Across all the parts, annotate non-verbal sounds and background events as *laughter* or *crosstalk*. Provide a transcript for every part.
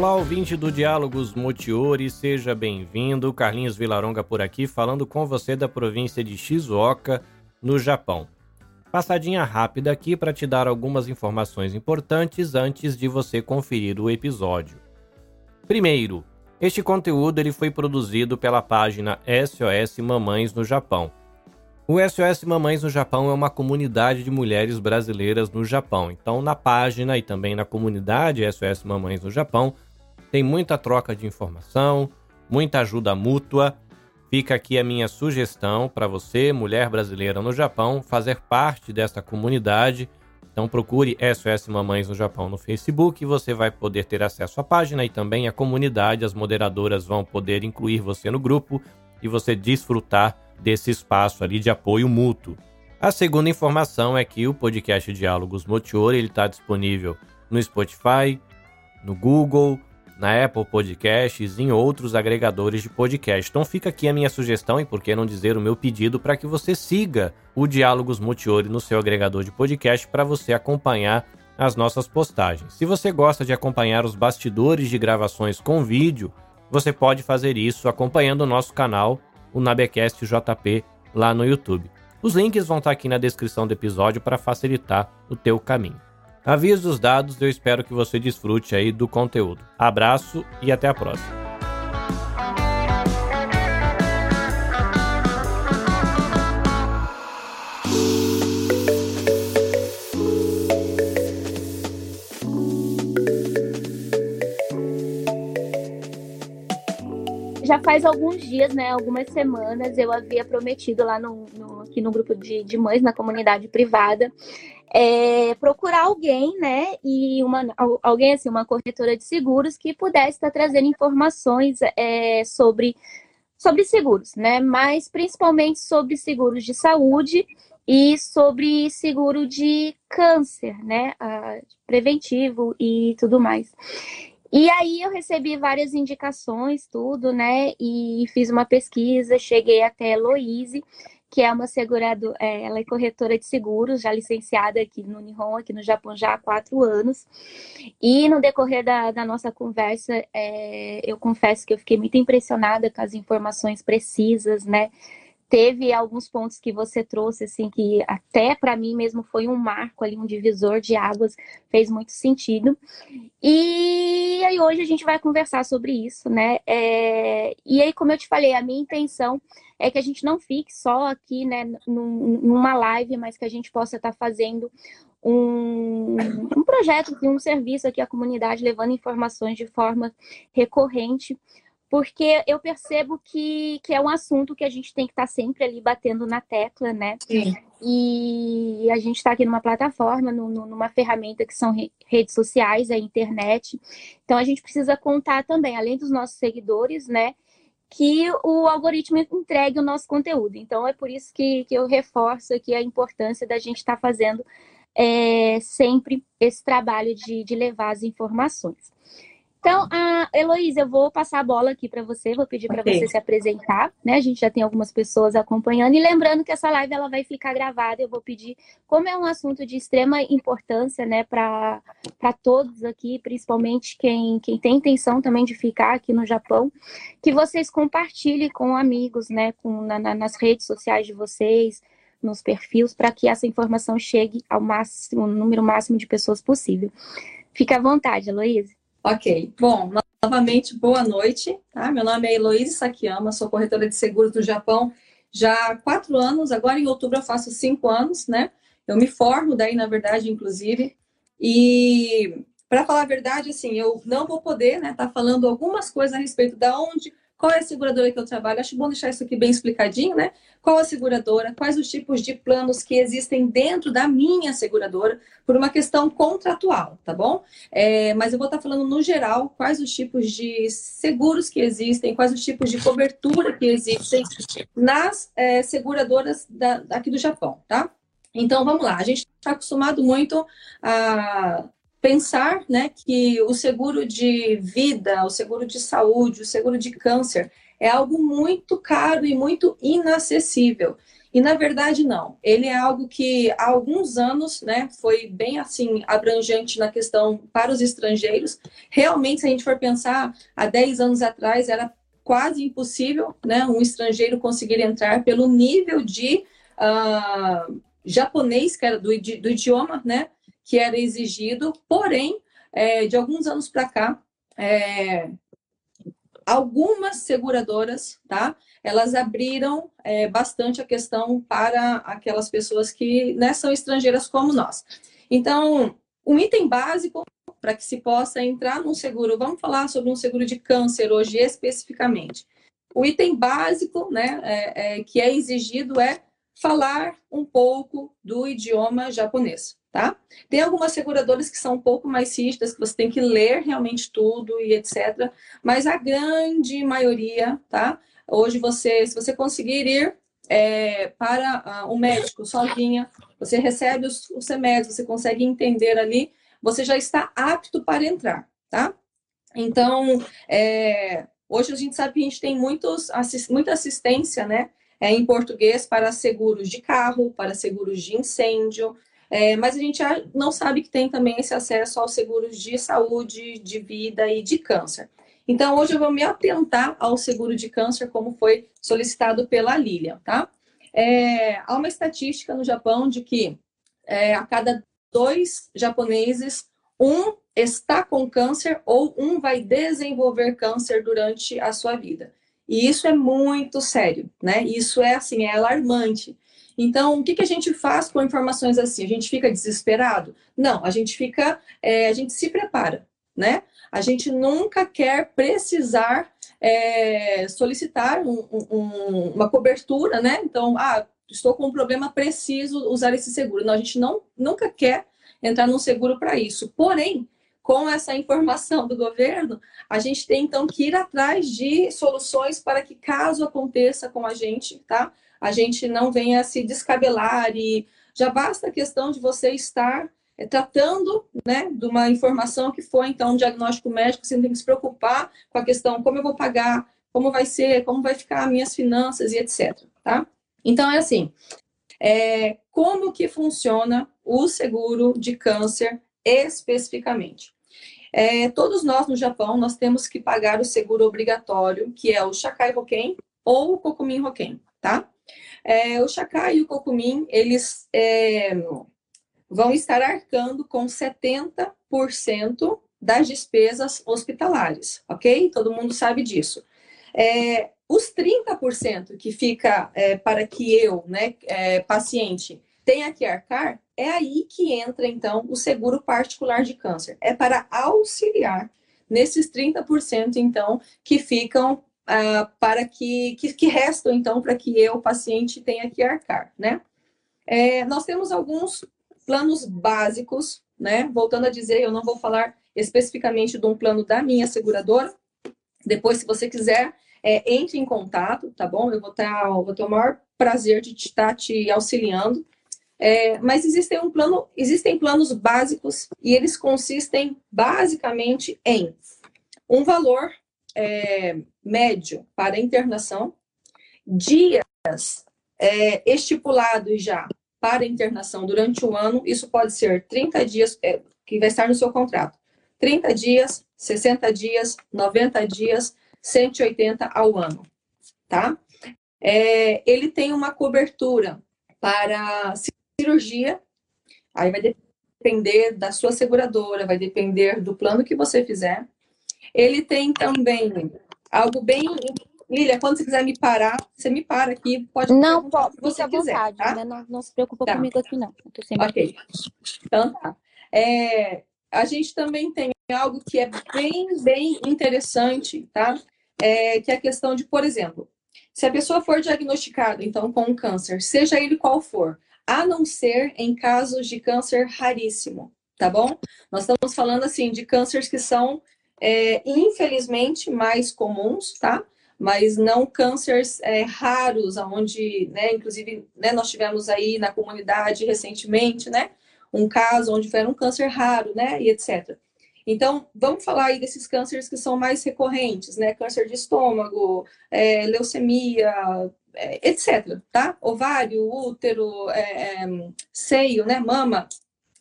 Olá, ouvinte do Diálogos Motiori, seja bem-vindo. Carlinhos Vilaronga por aqui, falando com você da província de Shizuoka, no Japão. Passadinha rápida aqui para te dar algumas informações importantes antes de você conferir o episódio. Primeiro, este conteúdo ele foi produzido pela página SOS Mamães no Japão. O SOS Mamães no Japão é uma comunidade de mulheres brasileiras no Japão. Então, na página e também na comunidade SOS Mamães no Japão, tem muita troca de informação, muita ajuda mútua. Fica aqui a minha sugestão para você, mulher brasileira no Japão, fazer parte dessa comunidade. Então procure SOS Mamães no Japão no Facebook e você vai poder ter acesso à página e também à comunidade. As moderadoras vão poder incluir você no grupo e você desfrutar desse espaço ali de apoio mútuo. A segunda informação é que o podcast Diálogos Motiori está disponível no Spotify, no Google, na Apple Podcasts e em outros agregadores de podcast. Então fica aqui a minha sugestão e por que não dizer o meu pedido para que você siga o Diálogos Motiori no seu agregador de podcast para você acompanhar as nossas postagens. Se você gosta de acompanhar os bastidores de gravações com vídeo, você pode fazer isso acompanhando o nosso canal o Nabecast JP lá no YouTube. Os links vão estar aqui na descrição do episódio para facilitar o teu caminho. Avisos dados, eu espero que você desfrute aí do conteúdo. Abraço e até a próxima. já faz alguns dias, né, algumas semanas, eu havia prometido lá no, no aqui no grupo de, de mães, na comunidade privada, é, procurar alguém, né, e uma, alguém assim, uma corretora de seguros que pudesse estar trazendo informações é, sobre, sobre seguros, né, mas principalmente sobre seguros de saúde e sobre seguro de câncer, né, preventivo e tudo mais. E aí eu recebi várias indicações, tudo, né? E fiz uma pesquisa, cheguei até a Heloise, que é uma seguradora, é, ela é corretora de seguros, já licenciada aqui no Nihon, aqui no Japão já há quatro anos. E no decorrer da, da nossa conversa, é, eu confesso que eu fiquei muito impressionada com as informações precisas, né? Teve alguns pontos que você trouxe, assim, que até para mim mesmo foi um marco ali, um divisor de águas, fez muito sentido. E aí hoje a gente vai conversar sobre isso, né? É... E aí, como eu te falei, a minha intenção é que a gente não fique só aqui, né, numa live, mas que a gente possa estar tá fazendo um, um projeto, um serviço aqui à comunidade, levando informações de forma recorrente porque eu percebo que, que é um assunto que a gente tem que estar tá sempre ali batendo na tecla, né? Sim. E a gente está aqui numa plataforma, no, numa ferramenta que são redes sociais, a internet. Então a gente precisa contar também, além dos nossos seguidores, né? Que o algoritmo entregue o nosso conteúdo. Então é por isso que, que eu reforço aqui a importância da gente estar tá fazendo é, sempre esse trabalho de, de levar as informações. Então, a Heloísa, eu vou passar a bola aqui para você, vou pedir para okay. você se apresentar, né? A gente já tem algumas pessoas acompanhando e lembrando que essa live ela vai ficar gravada. Eu vou pedir, como é um assunto de extrema importância, né, para todos aqui, principalmente quem, quem tem intenção também de ficar aqui no Japão, que vocês compartilhem com amigos, né, com, na, nas redes sociais de vocês, nos perfis, para que essa informação chegue ao máximo, número máximo de pessoas possível. Fique à vontade, Heloísa. Ok. Bom, novamente, boa noite. Tá? Meu nome é Heloísa Sakiyama, sou corretora de seguros do Japão já há quatro anos. Agora, em outubro, eu faço cinco anos, né? Eu me formo daí, na verdade, inclusive. E, para falar a verdade, assim, eu não vou poder, né, tá falando algumas coisas a respeito da onde qual é a seguradora que eu trabalho? Acho bom deixar isso aqui bem explicadinho, né? Qual a seguradora? Quais os tipos de planos que existem dentro da minha seguradora por uma questão contratual, tá bom? É, mas eu vou estar falando no geral quais os tipos de seguros que existem, quais os tipos de cobertura que existem nas é, seguradoras da, aqui do Japão, tá? Então vamos lá, a gente está acostumado muito a pensar né, que o seguro de vida, o seguro de saúde, o seguro de câncer é algo muito caro e muito inacessível. E na verdade não. Ele é algo que há alguns anos, né, foi bem assim abrangente na questão para os estrangeiros. Realmente, se a gente for pensar, há 10 anos atrás era quase impossível, né, um estrangeiro conseguir entrar pelo nível de uh, japonês que era do, do idioma, né, que era exigido. Porém, é, de alguns anos para cá, é, algumas seguradoras, tá? Elas abriram é, bastante a questão para aquelas pessoas que né, são estrangeiras como nós. Então, um item básico para que se possa entrar num seguro, vamos falar sobre um seguro de câncer hoje especificamente. O item básico, né, é, é, que é exigido é falar um pouco do idioma japonês tá? Tem algumas seguradoras que são um pouco mais rígidas, que você tem que ler realmente tudo e etc. Mas a grande maioria, tá? Hoje você, se você conseguir ir é, para uh, um médico sozinha, você recebe os, os remédios, você consegue entender ali, você já está apto para entrar, tá? Então, é, hoje a gente sabe que a gente tem muitos, assist, muita assistência, né? É, em português para seguros de carro, para seguros de incêndio, é, mas a gente não sabe que tem também esse acesso aos seguros de saúde, de vida e de câncer. Então, hoje eu vou me atentar ao seguro de câncer, como foi solicitado pela Lilian, tá? É, há uma estatística no Japão de que é, a cada dois japoneses, um está com câncer ou um vai desenvolver câncer durante a sua vida. E isso é muito sério, né? Isso é assim, é alarmante. Então, o que, que a gente faz com informações assim? A gente fica desesperado? Não, a gente fica, é, a gente se prepara, né? A gente nunca quer precisar é, solicitar um, um, uma cobertura, né? Então, ah, estou com um problema, preciso usar esse seguro. Não, a gente não, nunca quer entrar num seguro para isso. Porém, com essa informação do governo, a gente tem então que ir atrás de soluções para que caso aconteça com a gente, tá? A gente não venha se descabelar e já basta a questão de você estar é, tratando né, de uma informação que foi, então, um diagnóstico médico, você não tem que se preocupar com a questão como eu vou pagar, como vai ser, como vai ficar minhas finanças e etc. Tá? Então, é assim, é, como que funciona o seguro de câncer especificamente? É, todos nós no Japão, nós temos que pagar o seguro obrigatório, que é o Shakai Hoken ou o Kokumin Hoken, tá? É, o Chacá e o Cocumim, eles é, vão estar arcando com 70% das despesas hospitalares, ok? Todo mundo sabe disso. É, os 30% que fica é, para que eu, né, é, paciente, tenha que arcar, é aí que entra, então, o seguro particular de câncer. É para auxiliar nesses 30%, então, que ficam uh, para que, que, que restam, então, para que eu, paciente, tenha que arcar, né? É, nós temos alguns planos básicos, né? Voltando a dizer, eu não vou falar especificamente de um plano da minha seguradora. Depois, se você quiser, é, entre em contato, tá bom? Eu vou, ter, vou ter o maior prazer de estar te auxiliando. É, mas existem, um plano, existem planos básicos e eles consistem basicamente em um valor é, médio para internação, dias é, estipulados já para internação durante o ano, isso pode ser 30 dias, é, que vai estar no seu contrato, 30 dias, 60 dias, 90 dias, 180 ao ano, tá? É, ele tem uma cobertura para cirurgia, aí vai depender da sua seguradora, vai depender do plano que você fizer. Ele tem também algo bem. Lilia, quando você quiser me parar, você me para aqui, pode Não, pode, se você quiser, vontade, tá? né? não, não, se preocupa tá. comigo aqui, não. ok. Então tá. É, a gente também tem algo que é bem, bem interessante, tá? É, que é a questão de, por exemplo, se a pessoa for diagnosticada, então, com um câncer, seja ele qual for, a não ser em casos de câncer raríssimo, tá bom? Nós estamos falando, assim, de cânceres que são é, infelizmente mais comuns, tá? Mas não cânceres é, raros, onde, né, inclusive, né, nós tivemos aí na comunidade recentemente, né, um caso onde foi um câncer raro, né, e etc. Então, vamos falar aí desses cânceres que são mais recorrentes, né? Câncer de estômago, é, leucemia, é, etc, tá? Ovário, útero, é, é, seio, né, mama,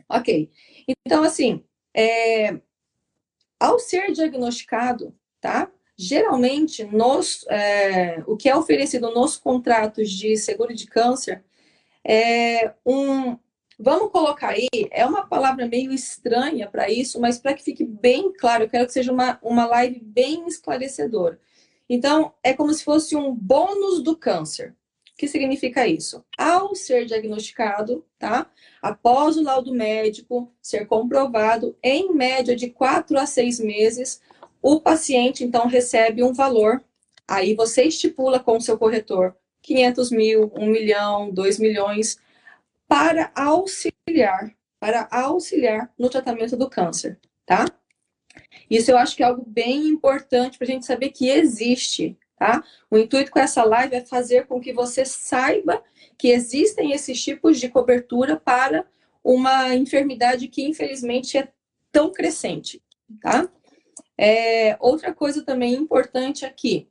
ok. Então, assim, é, ao ser diagnosticado, tá? Geralmente, nos, é, o que é oferecido nos contratos de seguro de câncer é um. Vamos colocar aí, é uma palavra meio estranha para isso, mas para que fique bem claro, eu quero que seja uma, uma live bem esclarecedora. Então, é como se fosse um bônus do câncer. Que significa isso? Ao ser diagnosticado, tá? Após o laudo médico ser comprovado, em média de quatro a seis meses, o paciente, então, recebe um valor. Aí você estipula com o seu corretor 500 mil, 1 milhão, 2 milhões, para auxiliar, para auxiliar no tratamento do câncer, tá? Isso eu acho que é algo bem importante para a gente saber que existe, tá? O intuito com essa live é fazer com que você saiba que existem esses tipos de cobertura para uma enfermidade que infelizmente é tão crescente, tá? É, outra coisa também importante aqui,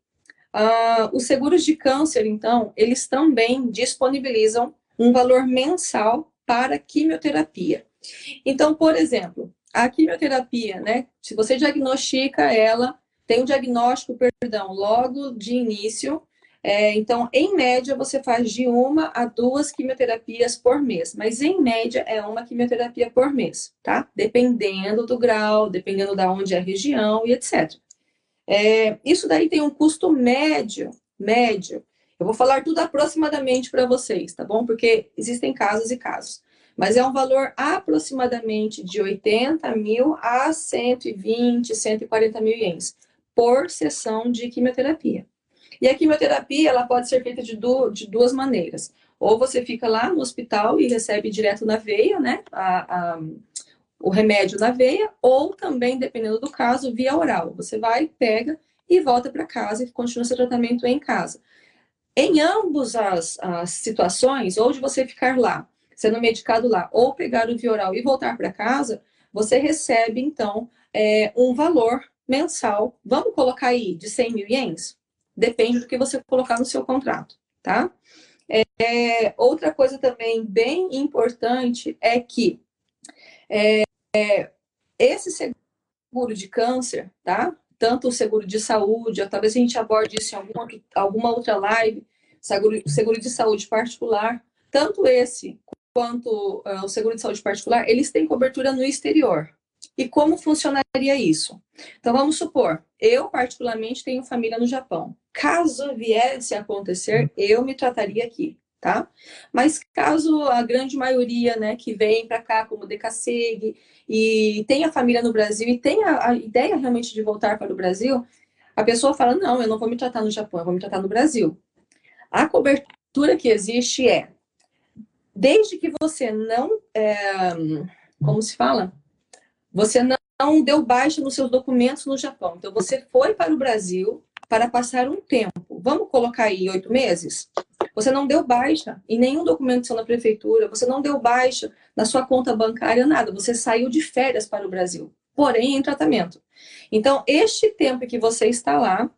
uh, os seguros de câncer, então, eles também disponibilizam um valor mensal para quimioterapia. Então, por exemplo, a quimioterapia, né? Se você diagnostica ela, tem um diagnóstico, perdão, logo de início, é, então, em média, você faz de uma a duas quimioterapias por mês, mas em média é uma quimioterapia por mês, tá? Dependendo do grau, dependendo da onde é a região e etc. É, isso daí tem um custo médio, médio. Eu vou falar tudo aproximadamente para vocês, tá bom? Porque existem casos e casos. Mas é um valor aproximadamente de 80 mil a 120, 140 mil ienes por sessão de quimioterapia. E a quimioterapia ela pode ser feita de, du de duas maneiras. Ou você fica lá no hospital e recebe direto na veia, né? A, a, o remédio na veia, ou também, dependendo do caso, via oral. Você vai, pega e volta para casa e continua seu tratamento em casa. Em ambas as, as situações, ou de você ficar lá, sendo medicado lá, ou pegar o via oral e voltar para casa, você recebe, então, é, um valor mensal, vamos colocar aí, de 100 mil ienes? Depende do que você colocar no seu contrato, tá? É, outra coisa também bem importante é que é, esse seguro de câncer, tá? Tanto o seguro de saúde, talvez a gente aborde isso em alguma, alguma outra live, seguro, seguro de saúde particular, tanto esse quanto uh, o seguro de saúde particular, eles têm cobertura no exterior. E como funcionaria isso? Então, vamos supor, eu particularmente tenho família no Japão. Caso viesse a acontecer, eu me trataria aqui, tá? Mas caso a grande maioria, né, que vem para cá como DKSEG e tem a família no Brasil e tem a, a, ideia realmente de voltar para o Brasil, a pessoa fala, não, eu não vou me tratar no Japão, eu vou me tratar no Brasil. A cobertura que existe é, desde que você não, é, como se fala? Você não deu baixa nos seus documentos no Japão. Então, você foi para o Brasil, para passar um tempo. Vamos colocar aí oito meses? Você não deu baixa em nenhum documento seu na prefeitura, você não deu baixa na sua conta bancária, nada. Você saiu de férias para o Brasil, porém em tratamento. Então, este tempo que você está lá,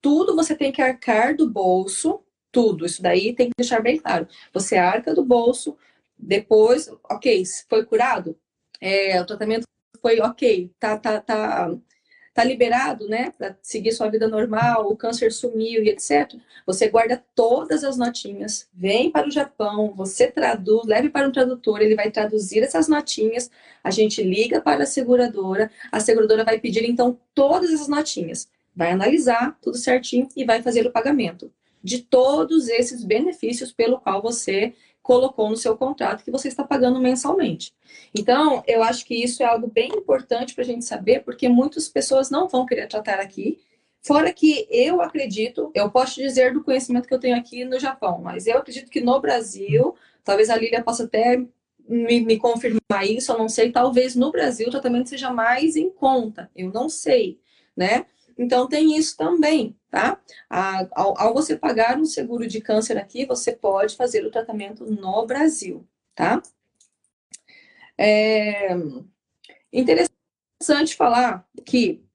tudo você tem que arcar do bolso, tudo. Isso daí tem que deixar bem claro. Você arca do bolso, depois, ok, foi curado? É, o tratamento foi ok, tá, tá, tá tá liberado, né, para seguir sua vida normal, o câncer sumiu e etc. Você guarda todas as notinhas, vem para o Japão, você traduz, leve para um tradutor, ele vai traduzir essas notinhas, a gente liga para a seguradora, a seguradora vai pedir então todas as notinhas, vai analisar tudo certinho e vai fazer o pagamento de todos esses benefícios pelo qual você colocou no seu contrato que você está pagando mensalmente. Então, eu acho que isso é algo bem importante para a gente saber, porque muitas pessoas não vão querer tratar aqui. Fora que eu acredito, eu posso dizer do conhecimento que eu tenho aqui no Japão, mas eu acredito que no Brasil, talvez a Lília possa até me, me confirmar isso, eu não sei, talvez no Brasil o tratamento seja mais em conta, eu não sei, né? Então tem isso também, tá? Ao, ao, você pagar um seguro de câncer aqui, você pode fazer o tratamento no Brasil, tá? É interessante falar que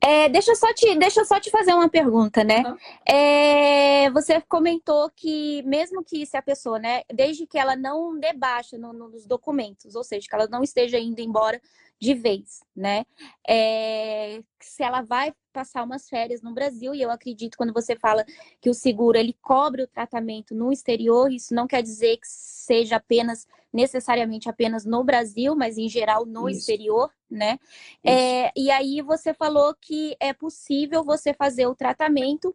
É, deixa, eu só te, deixa eu só te fazer uma pergunta, né? Uhum. É, você comentou que, mesmo que se a pessoa, né, desde que ela não debaixa no, nos documentos, ou seja, que ela não esteja indo embora de vez, né? É, se ela vai passar umas férias no Brasil, e eu acredito quando você fala que o seguro ele cobre o tratamento no exterior, isso não quer dizer que seja apenas necessariamente apenas no Brasil, mas em geral no isso. exterior, né? É, e aí você falou que é possível você fazer o tratamento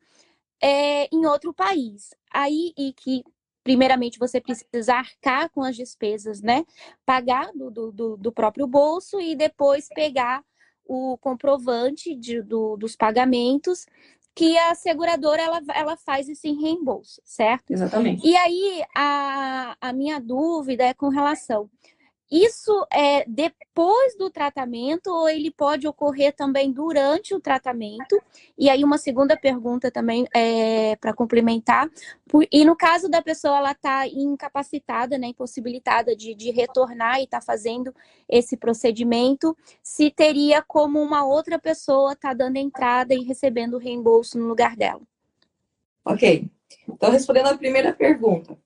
é, em outro país. Aí e que primeiramente você precisa arcar com as despesas, né? Pagar do, do, do próprio bolso e depois pegar o comprovante de, do, dos pagamentos que a seguradora ela, ela faz esse reembolso, certo? Exatamente. E aí a, a minha dúvida é com relação isso é depois do tratamento ou ele pode ocorrer também durante o tratamento? E aí uma segunda pergunta também é, para complementar. E no caso da pessoa ela está incapacitada, né, impossibilitada de, de retornar e está fazendo esse procedimento, se teria como uma outra pessoa estar tá dando entrada e recebendo reembolso no lugar dela? Ok. Então respondendo a primeira pergunta,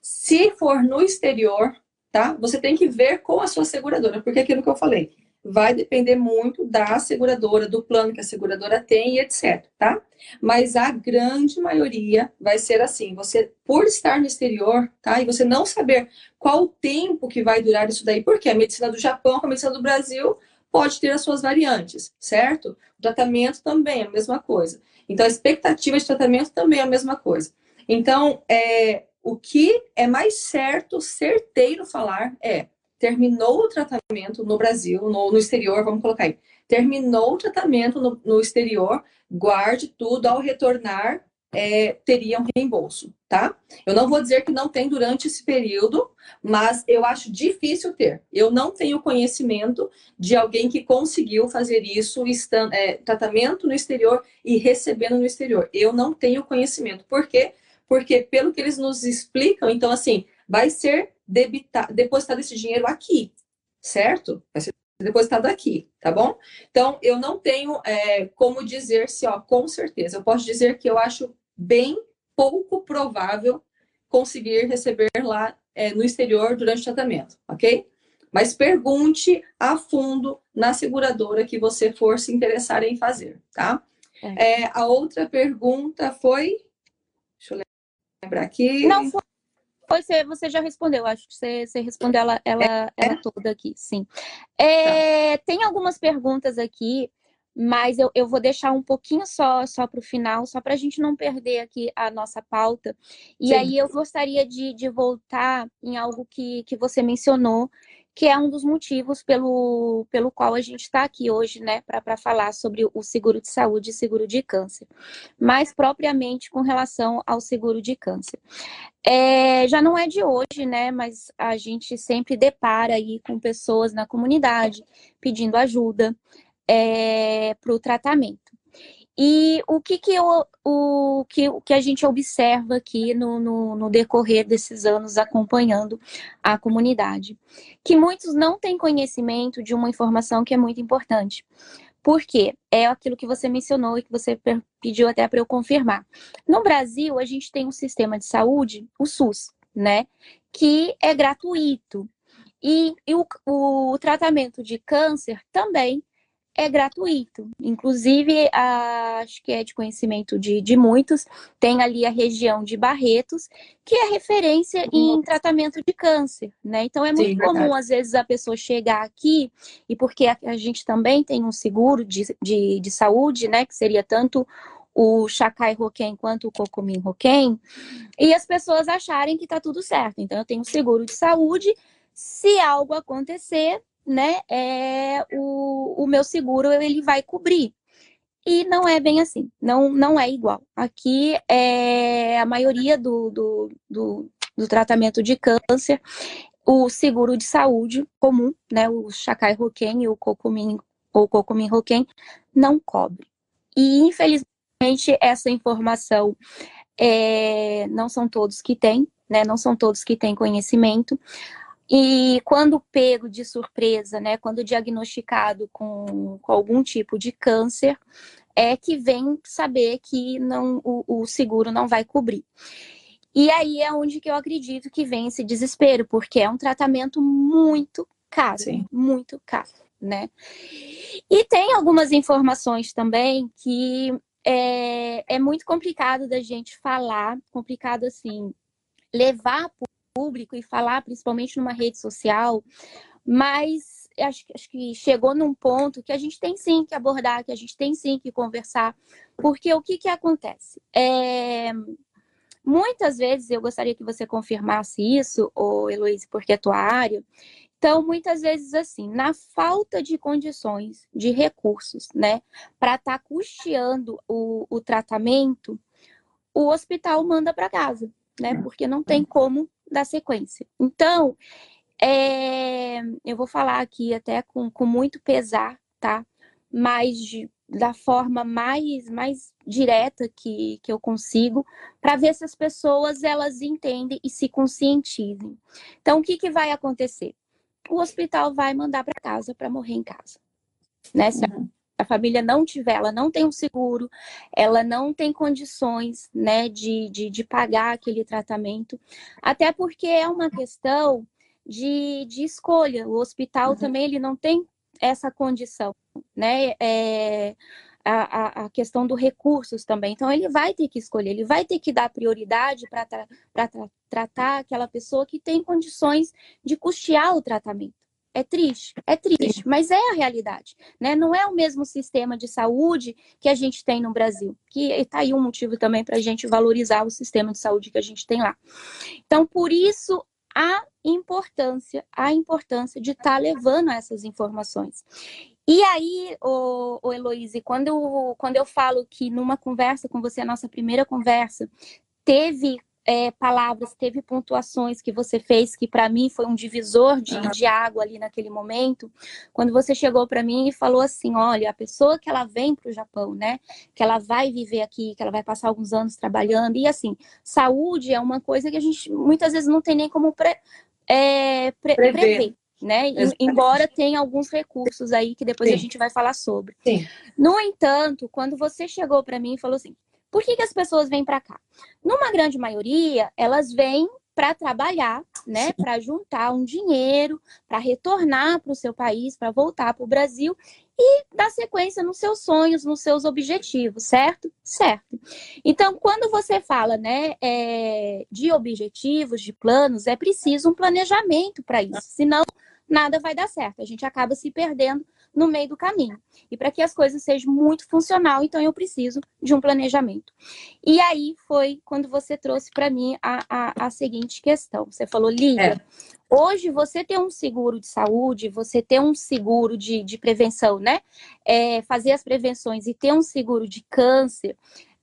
se for no exterior tá? Você tem que ver com a sua seguradora, porque é aquilo que eu falei, vai depender muito da seguradora, do plano que a seguradora tem e etc, tá? Mas a grande maioria vai ser assim, você por estar no exterior, tá? E você não saber qual o tempo que vai durar isso daí, porque a medicina do Japão com a medicina do Brasil pode ter as suas variantes, certo? O tratamento também é a mesma coisa. Então a expectativa de tratamento também é a mesma coisa. Então, é, o que é mais certo, certeiro falar é terminou o tratamento no Brasil, no, no exterior, vamos colocar aí. Terminou o tratamento no, no exterior, guarde tudo, ao retornar, é, teria um reembolso, tá? Eu não vou dizer que não tem durante esse período, mas eu acho difícil ter. Eu não tenho conhecimento de alguém que conseguiu fazer isso, estando, é, tratamento no exterior e recebendo no exterior. Eu não tenho conhecimento. Por quê? Porque porque pelo que eles nos explicam, então assim, vai ser debitado, depositado esse dinheiro aqui, certo? Vai ser depositado aqui, tá bom? Então, eu não tenho é, como dizer se, ó, com certeza. Eu posso dizer que eu acho bem pouco provável conseguir receber lá é, no exterior durante o tratamento, ok? Mas pergunte a fundo na seguradora que você for se interessar em fazer, tá? É. É, a outra pergunta foi. Lembrar aqui. Não, foi, você, você já respondeu, acho que você, você respondeu ela, ela, é. ela toda aqui, sim. É, tá. Tem algumas perguntas aqui, mas eu, eu vou deixar um pouquinho só, só para o final, só para a gente não perder aqui a nossa pauta. E sim. aí eu gostaria de, de voltar em algo que, que você mencionou, que é um dos motivos pelo, pelo qual a gente está aqui hoje, né, para falar sobre o seguro de saúde e seguro de câncer, mais propriamente com relação ao seguro de câncer. É, já não é de hoje, né, mas a gente sempre depara aí com pessoas na comunidade pedindo ajuda é, para o tratamento. E o que, que, eu, o, que, que a gente observa aqui no, no, no, decorrer desses anos acompanhando a comunidade? Que muitos não têm conhecimento de uma informação que é muito importante. Por quê? É aquilo que você mencionou e que você pediu até para eu confirmar. No Brasil, a gente tem um sistema de saúde, o SUS, né? Que é gratuito. E, e o, o tratamento de câncer também é gratuito. Inclusive, a, acho que é de conhecimento de, de muitos, tem ali a região de Barretos, que é referência em tratamento de câncer, né? Então é muito Sim, comum, verdade. às vezes, a pessoa chegar aqui, e porque a, a gente também tem um seguro de, de, de saúde, né? Que seria tanto o Chacai Roquem quanto o Cocumim Roquem, e as pessoas acharem que tá tudo certo. Então, eu tenho seguro de saúde, se algo acontecer, né, é, o, o meu seguro ele vai cobrir. E não é bem assim, não, não é igual. Aqui é a maioria do, do, do, do tratamento de câncer, o seguro de saúde comum, né, o Chacai Roquem e o Cocumin ou Cocumin Roquem, não cobre. E infelizmente essa informação é, não são todos que têm, né, não são todos que têm conhecimento. E quando pego de surpresa, né, quando diagnosticado com, com algum tipo de câncer, é que vem saber que não, o, o seguro não vai cobrir. E aí é onde que eu acredito que vem esse desespero, porque é um tratamento muito caro, Sim. muito caro, né? E tem algumas informações também que é, é muito complicado da gente falar, complicado assim, levar público e falar, principalmente numa rede social, mas acho, acho que chegou num ponto que a gente tem sim que abordar, que a gente tem sim que conversar, porque o que, que acontece? É, muitas vezes, eu gostaria que você confirmasse isso, ou Heloísa, porque é tua área, então, muitas vezes, assim, na falta de condições, de recursos, né, para estar tá custeando o, o tratamento, o hospital manda para casa, né, porque não tem como dar sequência. Então, é, eu vou falar aqui até com, com muito pesar, tá? Mas de, da forma mais, mais direta que, que eu consigo, para ver se as pessoas elas entendem e se conscientizem. Então, o que, que vai acontecer? o hospital vai mandar para casa para morrer em casa. Né? Uhum. A família não tiver, ela não tem um seguro, ela não tem condições né, de, de, de pagar aquele tratamento, até porque é uma questão de, de escolha. O hospital uhum. também ele não tem essa condição, né? É, a, a, questão dos recursos também. Então, ele vai ter que escolher, ele vai ter que dar prioridade para tra tra tratar aquela pessoa que tem condições de custear o tratamento. É triste, é triste, mas é a realidade, né? Não é o mesmo sistema de saúde que a gente tem no Brasil, que está aí um motivo também para a gente valorizar o sistema de saúde que a gente tem lá. Então, por isso a importância, a importância de estar tá levando essas informações. E aí, o, o Heloíse, quando eu, quando eu falo que numa conversa com você, a nossa primeira conversa, teve é, palavras, teve pontuações que você fez que para mim foi um divisor de, de água ali naquele momento, quando você chegou para mim e falou assim, olha, a pessoa que ela vem para o Japão, né, que ela vai viver aqui, que ela vai passar alguns anos trabalhando e assim, saúde é uma coisa que a gente muitas vezes não tem nem como pre, é, pre, prever. prever né? Exatamente. Embora tenha alguns recursos aí que depois Sim. a gente vai falar sobre. Sim. No entanto, quando você chegou para mim e falou assim: por que, que as pessoas vêm para cá? Numa grande maioria, elas vêm para trabalhar, né, para juntar um dinheiro, para retornar para o seu país, para voltar para o Brasil e dar sequência nos seus sonhos, nos seus objetivos, certo? Certo. Então, quando você fala, né, é, de objetivos, de planos, é preciso um planejamento para isso, senão nada vai dar certo. A gente acaba se perdendo no meio do caminho. E para que as coisas sejam muito funcional, então eu preciso de um planejamento. E aí foi quando você trouxe para mim a, a, a, seguinte questão. Você falou, Lívia, é. hoje você ter um seguro de saúde, você ter um seguro de, de prevenção, né? É, fazer as prevenções e ter um seguro de câncer,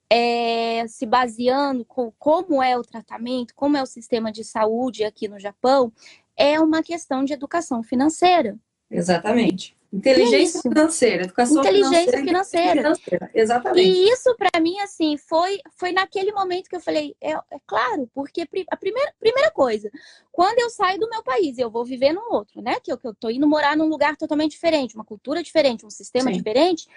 é, se baseando com como é o tratamento, como é o sistema de saúde aqui no Japão, é uma questão de educação financeira. Exatamente. Inteligência financeira, educação Inteligência financeira. financeira. Exatamente. E isso para mim assim foi foi naquele momento que eu falei, é, é, claro, porque a primeira primeira coisa, quando eu saio do meu país, eu vou viver num outro, né? Que eu, que eu tô indo morar num lugar totalmente diferente, uma cultura diferente, um sistema Sim. diferente.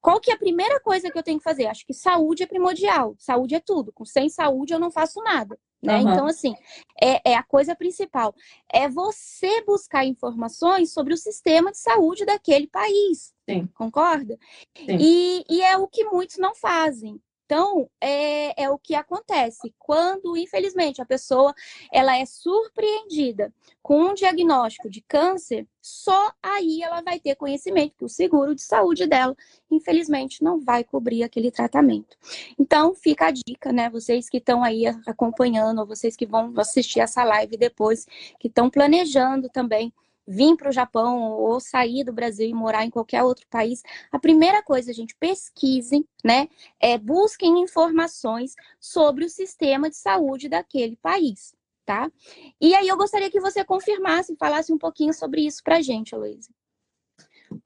Qual que é a primeira coisa que eu tenho que fazer? Acho que saúde é primordial. Saúde é tudo. Com sem saúde eu não faço nada. Né? Uhum. Então, assim, é, é, a coisa principal. É você buscar informações sobre o sistema de saúde daquele país. Sim. Concorda? Sim. E, e é o que muitos não fazem. Então, é, é o que acontece quando, infelizmente, a pessoa ela é surpreendida com um diagnóstico de câncer, só aí ela vai ter conhecimento que o seguro de saúde dela, infelizmente, não vai cobrir aquele tratamento. Então, fica a dica, né? Vocês que estão aí acompanhando, vocês que vão assistir essa live depois, que estão planejando também vir para o Japão ou sair do Brasil e morar em qualquer outro país, a primeira coisa, gente, pesquisem, né? É, busquem informações sobre o sistema de saúde daquele país, tá? E aí eu gostaria que você confirmasse, falasse um pouquinho sobre isso para a gente, Luísa.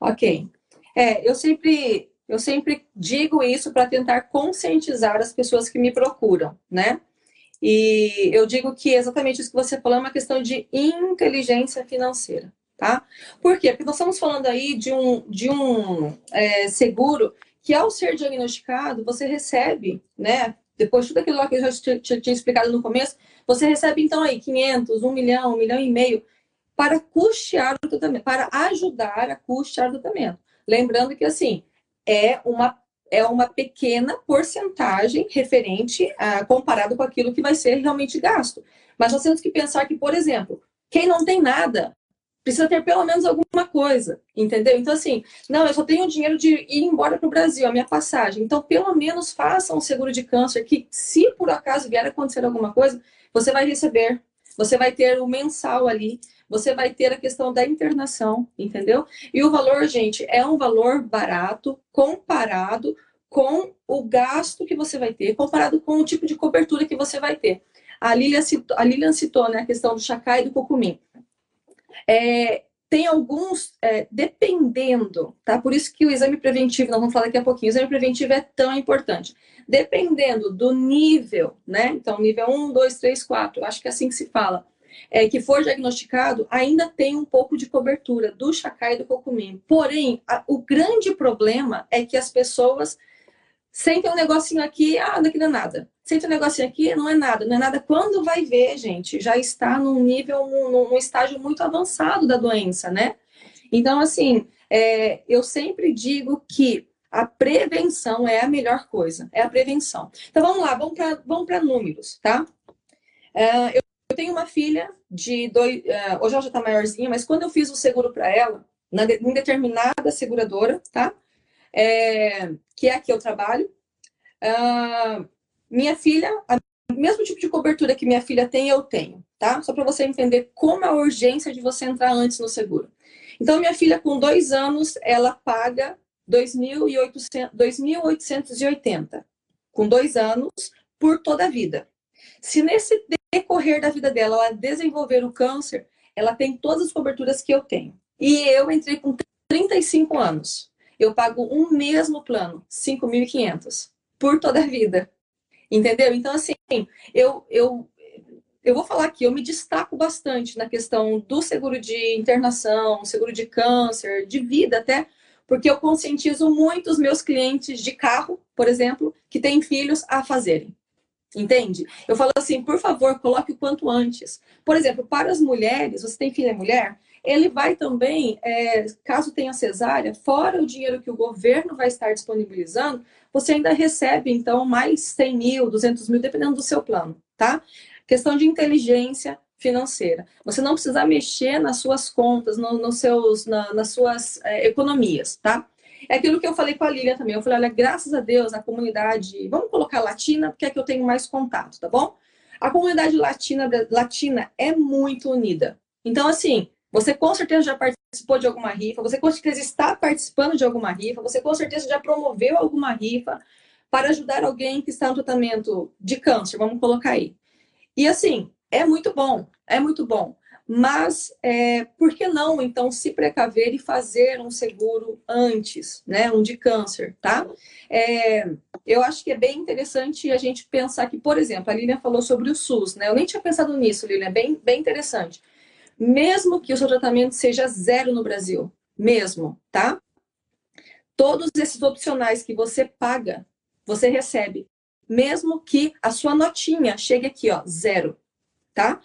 Ok. É, eu sempre eu sempre digo isso para tentar conscientizar as pessoas que me procuram, né? E eu digo que exatamente isso que você falou é uma questão de inteligência financeira, tá? Por quê? Porque nós estamos falando aí de um, de um é, seguro que, ao ser diagnosticado, você recebe, né? Depois de tudo aquilo que eu já tinha explicado no começo, você recebe, então, aí 500, 1 milhão, 1 milhão e meio para custear o tratamento, para ajudar a custear o tratamento. Lembrando que, assim, é uma, é uma pequena porcentagem referente a, comparado com aquilo que vai ser realmente gasto. Mas nós temos que pensar que, por exemplo, quem não tem nada precisa ter pelo menos alguma coisa, entendeu? Então, assim, não, eu só tenho dinheiro de ir embora para o Brasil, a minha passagem. Então, pelo menos faça um seguro de câncer que, se por acaso vier acontecer alguma coisa, você vai receber. Você vai ter o mensal ali, você vai ter a questão da internação, entendeu? E o valor, gente, é um valor barato comparado com o gasto que você vai ter, comparado com o tipo de cobertura que você vai ter. A Lilian citou, a Lilian citou né, a questão do chacai e do cocumim. É, tem alguns, é, dependendo, tá? Por isso que o exame preventivo, nós vamos falar daqui a pouquinho, o exame preventivo é tão importante. Dependendo do nível, né? Então, nível 1, 2, 3, 4, acho que é assim que se fala é, que for diagnosticado, ainda tem um pouco de cobertura do chacai e do cocumim. Porém, a, o grande problema é que as pessoas sentem um negocinho aqui, ah, daqui não é nada. Sente um negocinho aqui, não é nada, não é nada. Quando vai ver, gente, já está num nível, num, num estágio muito avançado da doença, né? Então, assim, é, eu sempre digo que a prevenção é a melhor coisa, é a prevenção. Então, vamos lá, vamos para números, tá? É, eu eu tenho uma filha de dois. Uh, hoje ela já está maiorzinha, mas quando eu fiz o seguro para ela, na, em determinada seguradora, tá? É, que é a que eu trabalho, uh, minha filha, o mesmo tipo de cobertura que minha filha tem, eu tenho, tá? Só para você entender como é a urgência de você entrar antes no seguro. Então, minha filha, com dois anos, ela paga 2.880 com dois anos por toda a vida. Se nesse decorrer da vida dela ela desenvolver o câncer, ela tem todas as coberturas que eu tenho. E eu entrei com 35 anos. Eu pago um mesmo plano, 5.500, por toda a vida. Entendeu? Então, assim, eu, eu, eu vou falar aqui, eu me destaco bastante na questão do seguro de internação, seguro de câncer, de vida até, porque eu conscientizo muito os meus clientes de carro, por exemplo, que têm filhos a fazerem. Entende? Eu falo assim, por favor, coloque o quanto antes. Por exemplo, para as mulheres, você tem filha mulher, ele vai também, é, caso tenha cesárea, fora o dinheiro que o governo vai estar disponibilizando, você ainda recebe, então, mais 100 mil, 200 mil, dependendo do seu plano, tá? Questão de inteligência financeira. Você não precisa mexer nas suas contas, no, nos seus, na, nas suas é, economias, tá? É aquilo que eu falei com a Lilian também. Eu falei, olha, graças a Deus, a comunidade, vamos colocar latina, porque é que eu tenho mais contato, tá bom? A comunidade latina, latina é muito unida. Então, assim, você com certeza já participou de alguma rifa, você com certeza está participando de alguma rifa, você com certeza já promoveu alguma rifa para ajudar alguém que está no tratamento de câncer, vamos colocar aí. E assim, é muito bom, é muito bom. Mas é, por que não, então, se precaver e fazer um seguro antes, né? Um de câncer, tá? É, eu acho que é bem interessante a gente pensar que, por exemplo, a Lilian falou sobre o SUS, né? Eu nem tinha pensado nisso, Lilian, bem, bem interessante. Mesmo que o seu tratamento seja zero no Brasil, mesmo, tá? Todos esses opcionais que você paga, você recebe. Mesmo que a sua notinha chegue aqui, ó, zero, tá?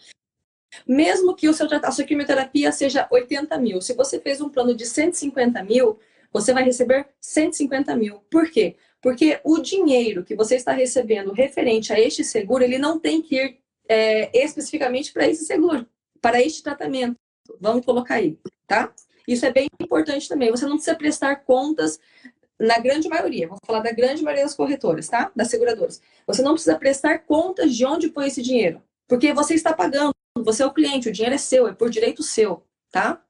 Mesmo que o seu, a sua quimioterapia seja 80 mil, se você fez um plano de 150 mil, você vai receber 150 mil. Por quê? Porque o dinheiro que você está recebendo referente a este seguro, ele não tem que ir é, especificamente para esse seguro, para este tratamento. Vamos colocar aí, tá? Isso é bem importante também. Você não precisa prestar contas na grande maioria, vou falar da grande maioria das corretoras, tá? Das seguradoras. Você não precisa prestar contas de onde foi esse dinheiro, porque você está pagando você é o cliente, o dinheiro é seu, é por direito seu, tá?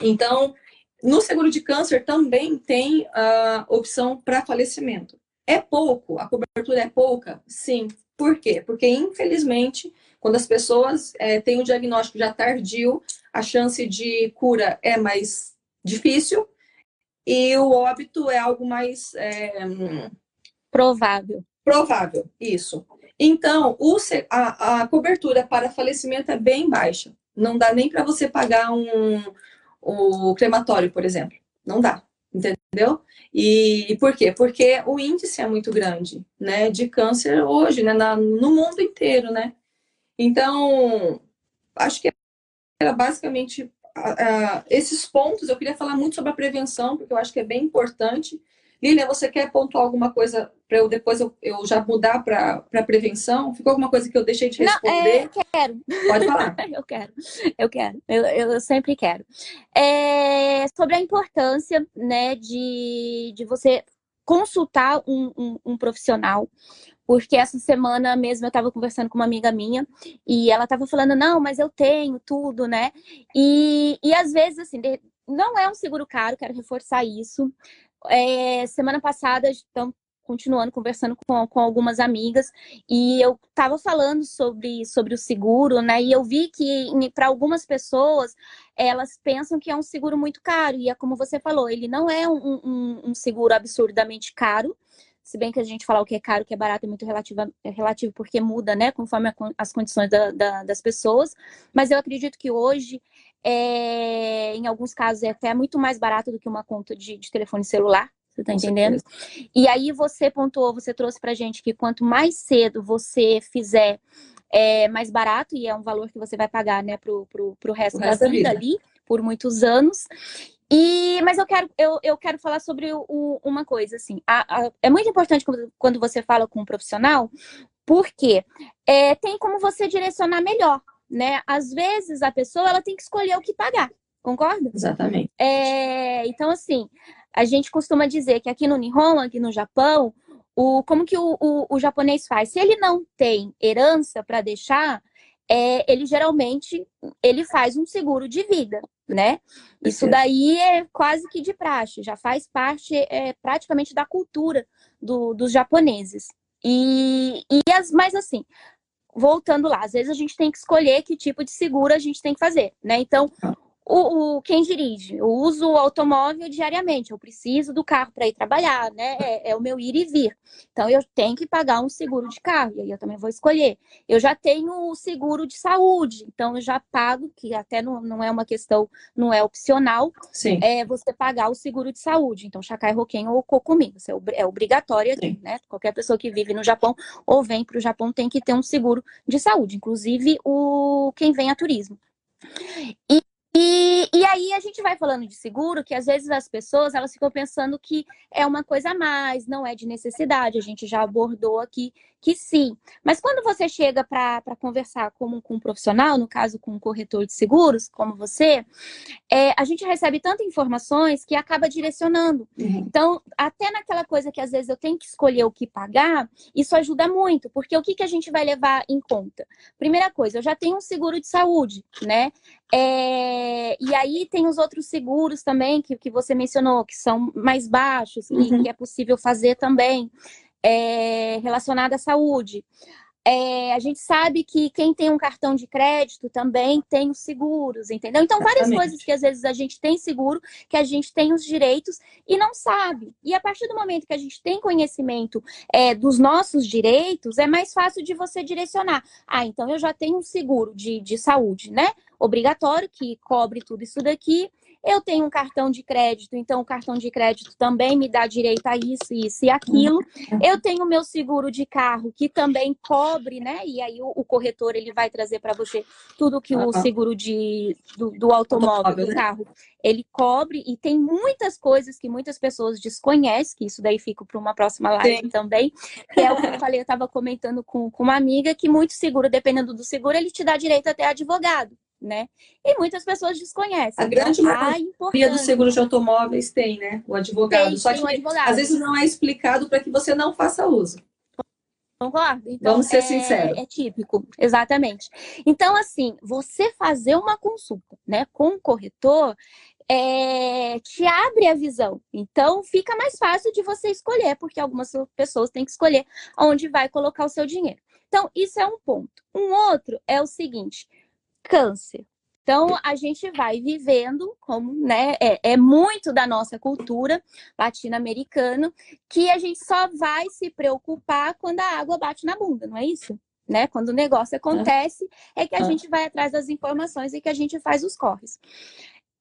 Então, no seguro de câncer também tem a opção para falecimento. É pouco, a cobertura é pouca? Sim. Por quê? Porque, infelizmente, quando as pessoas é, têm o diagnóstico já tardio, a chance de cura é mais difícil e o óbito é algo mais. É... Provável. Provável, isso. Então, o, a, a cobertura para falecimento é bem baixa. Não dá nem para você pagar um, o crematório, por exemplo. Não dá, entendeu? E, e, por quê? Porque o índice é muito grande, né, de câncer hoje, né, na, no mundo inteiro, né? Então, acho que era basicamente uh, esses pontos. Eu queria falar muito sobre a prevenção, porque eu acho que é bem importante. Lilian, você quer pontuar alguma coisa para eu depois eu, eu já mudar para prevenção? Ficou alguma coisa que eu deixei de responder? Não, é, eu quero. Pode falar. *laughs* eu quero, eu quero, eu, eu sempre quero. É, sobre a importância né, de, de você consultar um, um, um profissional, porque essa semana mesmo eu estava conversando com uma amiga minha e ela estava falando, não, mas eu tenho tudo, né? E, e às vezes, assim, não é um seguro caro, quero reforçar isso. É, semana passada, então, continuando conversando com, com algumas amigas e eu estava falando sobre, sobre o seguro, né? E eu vi que para algumas pessoas elas pensam que é um seguro muito caro e é como você falou, ele não é um, um, um seguro absurdamente caro, se bem que a gente falar o que é caro, o que é barato é muito relativo, é relativo porque muda, né, conforme a, as condições da, da, das pessoas. Mas eu acredito que hoje, é, em alguns casos, é até muito mais barato do que uma conta de, de telefone celular. Você tá entendendo? E aí você pontuou, você trouxe pra gente que quanto mais cedo você fizer é mais barato, e é um valor que você vai pagar, né, pro, pro, pro resto, o da, resto vida, da vida ali, por muitos anos. E, mas eu quero, eu, eu quero falar sobre o, uma coisa, assim. A, a, é muito importante quando, quando você fala com um profissional, porque é, tem como você direcionar melhor, né? Às vezes a pessoa ela tem que escolher o que pagar, concorda? Exatamente. É, então, assim, a gente costuma dizer que aqui no Nihon, aqui no Japão, o, como que o, o, o japonês faz? Se ele não tem herança para deixar, é, ele geralmente ele faz um seguro de vida, né? Isso daí é quase que de praxe, já faz parte é, praticamente da cultura do, dos japoneses. E, e as, mas assim, voltando lá, às vezes a gente tem que escolher que tipo de seguro a gente tem que fazer, né? Então, o, o, quem dirige, eu uso o automóvel diariamente, eu preciso do carro para ir trabalhar, né? É, é, o meu ir e vir. Então eu tenho que pagar um seguro de carro, e aí eu também vou escolher. Eu já tenho o seguro de saúde, então eu já pago, que até não, não é uma questão, não é opcional, Sim. é você pagar o seguro de saúde. Então, Shakai Roken ou Kokumi, isso é, é obrigatório aqui, né? Qualquer pessoa que vive no Japão ou vem para o Japão tem que ter um seguro de saúde, inclusive o quem vem a turismo. E e, e aí a gente vai falando de seguro, que às vezes as pessoas elas ficam pensando que é uma coisa a mais, não é de necessidade. A gente já abordou aqui que sim. Mas quando você chega para conversar com, com um profissional, no caso com um corretor de seguros, como você, é, a gente recebe tantas informações que acaba direcionando. Uhum. Então, até naquela coisa que às vezes eu tenho que escolher o que pagar, isso ajuda muito, porque o que, que a gente vai levar em conta? Primeira coisa, eu já tenho um seguro de saúde, né? É, e aí tem os outros seguros também que, que você mencionou, que são mais baixos, uhum. que é possível fazer também é, relacionada à saúde. É, a gente sabe que quem tem um cartão de crédito também tem os seguros, entendeu? Então, várias Exatamente. coisas que às vezes a gente tem seguro, que a gente tem os direitos e não sabe. E a partir do momento que a gente tem conhecimento é, dos nossos direitos, é mais fácil de você direcionar. Ah, então eu já tenho um seguro de, de saúde, né? Obrigatório, que cobre tudo isso daqui. Eu tenho um cartão de crédito, então o cartão de crédito também me dá direito a isso, isso e aquilo. Uhum. Eu tenho o meu seguro de carro, que também cobre, né? E aí o, o corretor ele vai trazer para você tudo que o seguro de, do, do automóvel, do né? carro, ele cobre. E tem muitas coisas que muitas pessoas desconhecem, que isso daí fica para uma próxima live Sim. também. Que é o que eu falei, eu estava comentando com, com uma amiga que muito seguro, dependendo do seguro, ele te dá direito até advogado né? E muitas pessoas desconhecem. A grande maioria dos seguros de automóveis tem, né? O advogado. Tem, Só que um advogado. às vezes não é explicado para que você não faça uso. Concordo? Então, Vamos ser é, sinceros. É típico, exatamente. Então, assim, você fazer uma consulta né, com o corretor é, te abre a visão. Então, fica mais fácil de você escolher, porque algumas pessoas têm que escolher onde vai colocar o seu dinheiro. Então, isso é um ponto. Um outro é o seguinte: câncer. Então, a gente vai vivendo como, né? É, é muito da nossa cultura latino-americana que a gente só vai se preocupar quando a água bate na bunda, não é isso? Né? Quando o negócio acontece, é que a gente vai atrás das informações e que a gente faz os corres.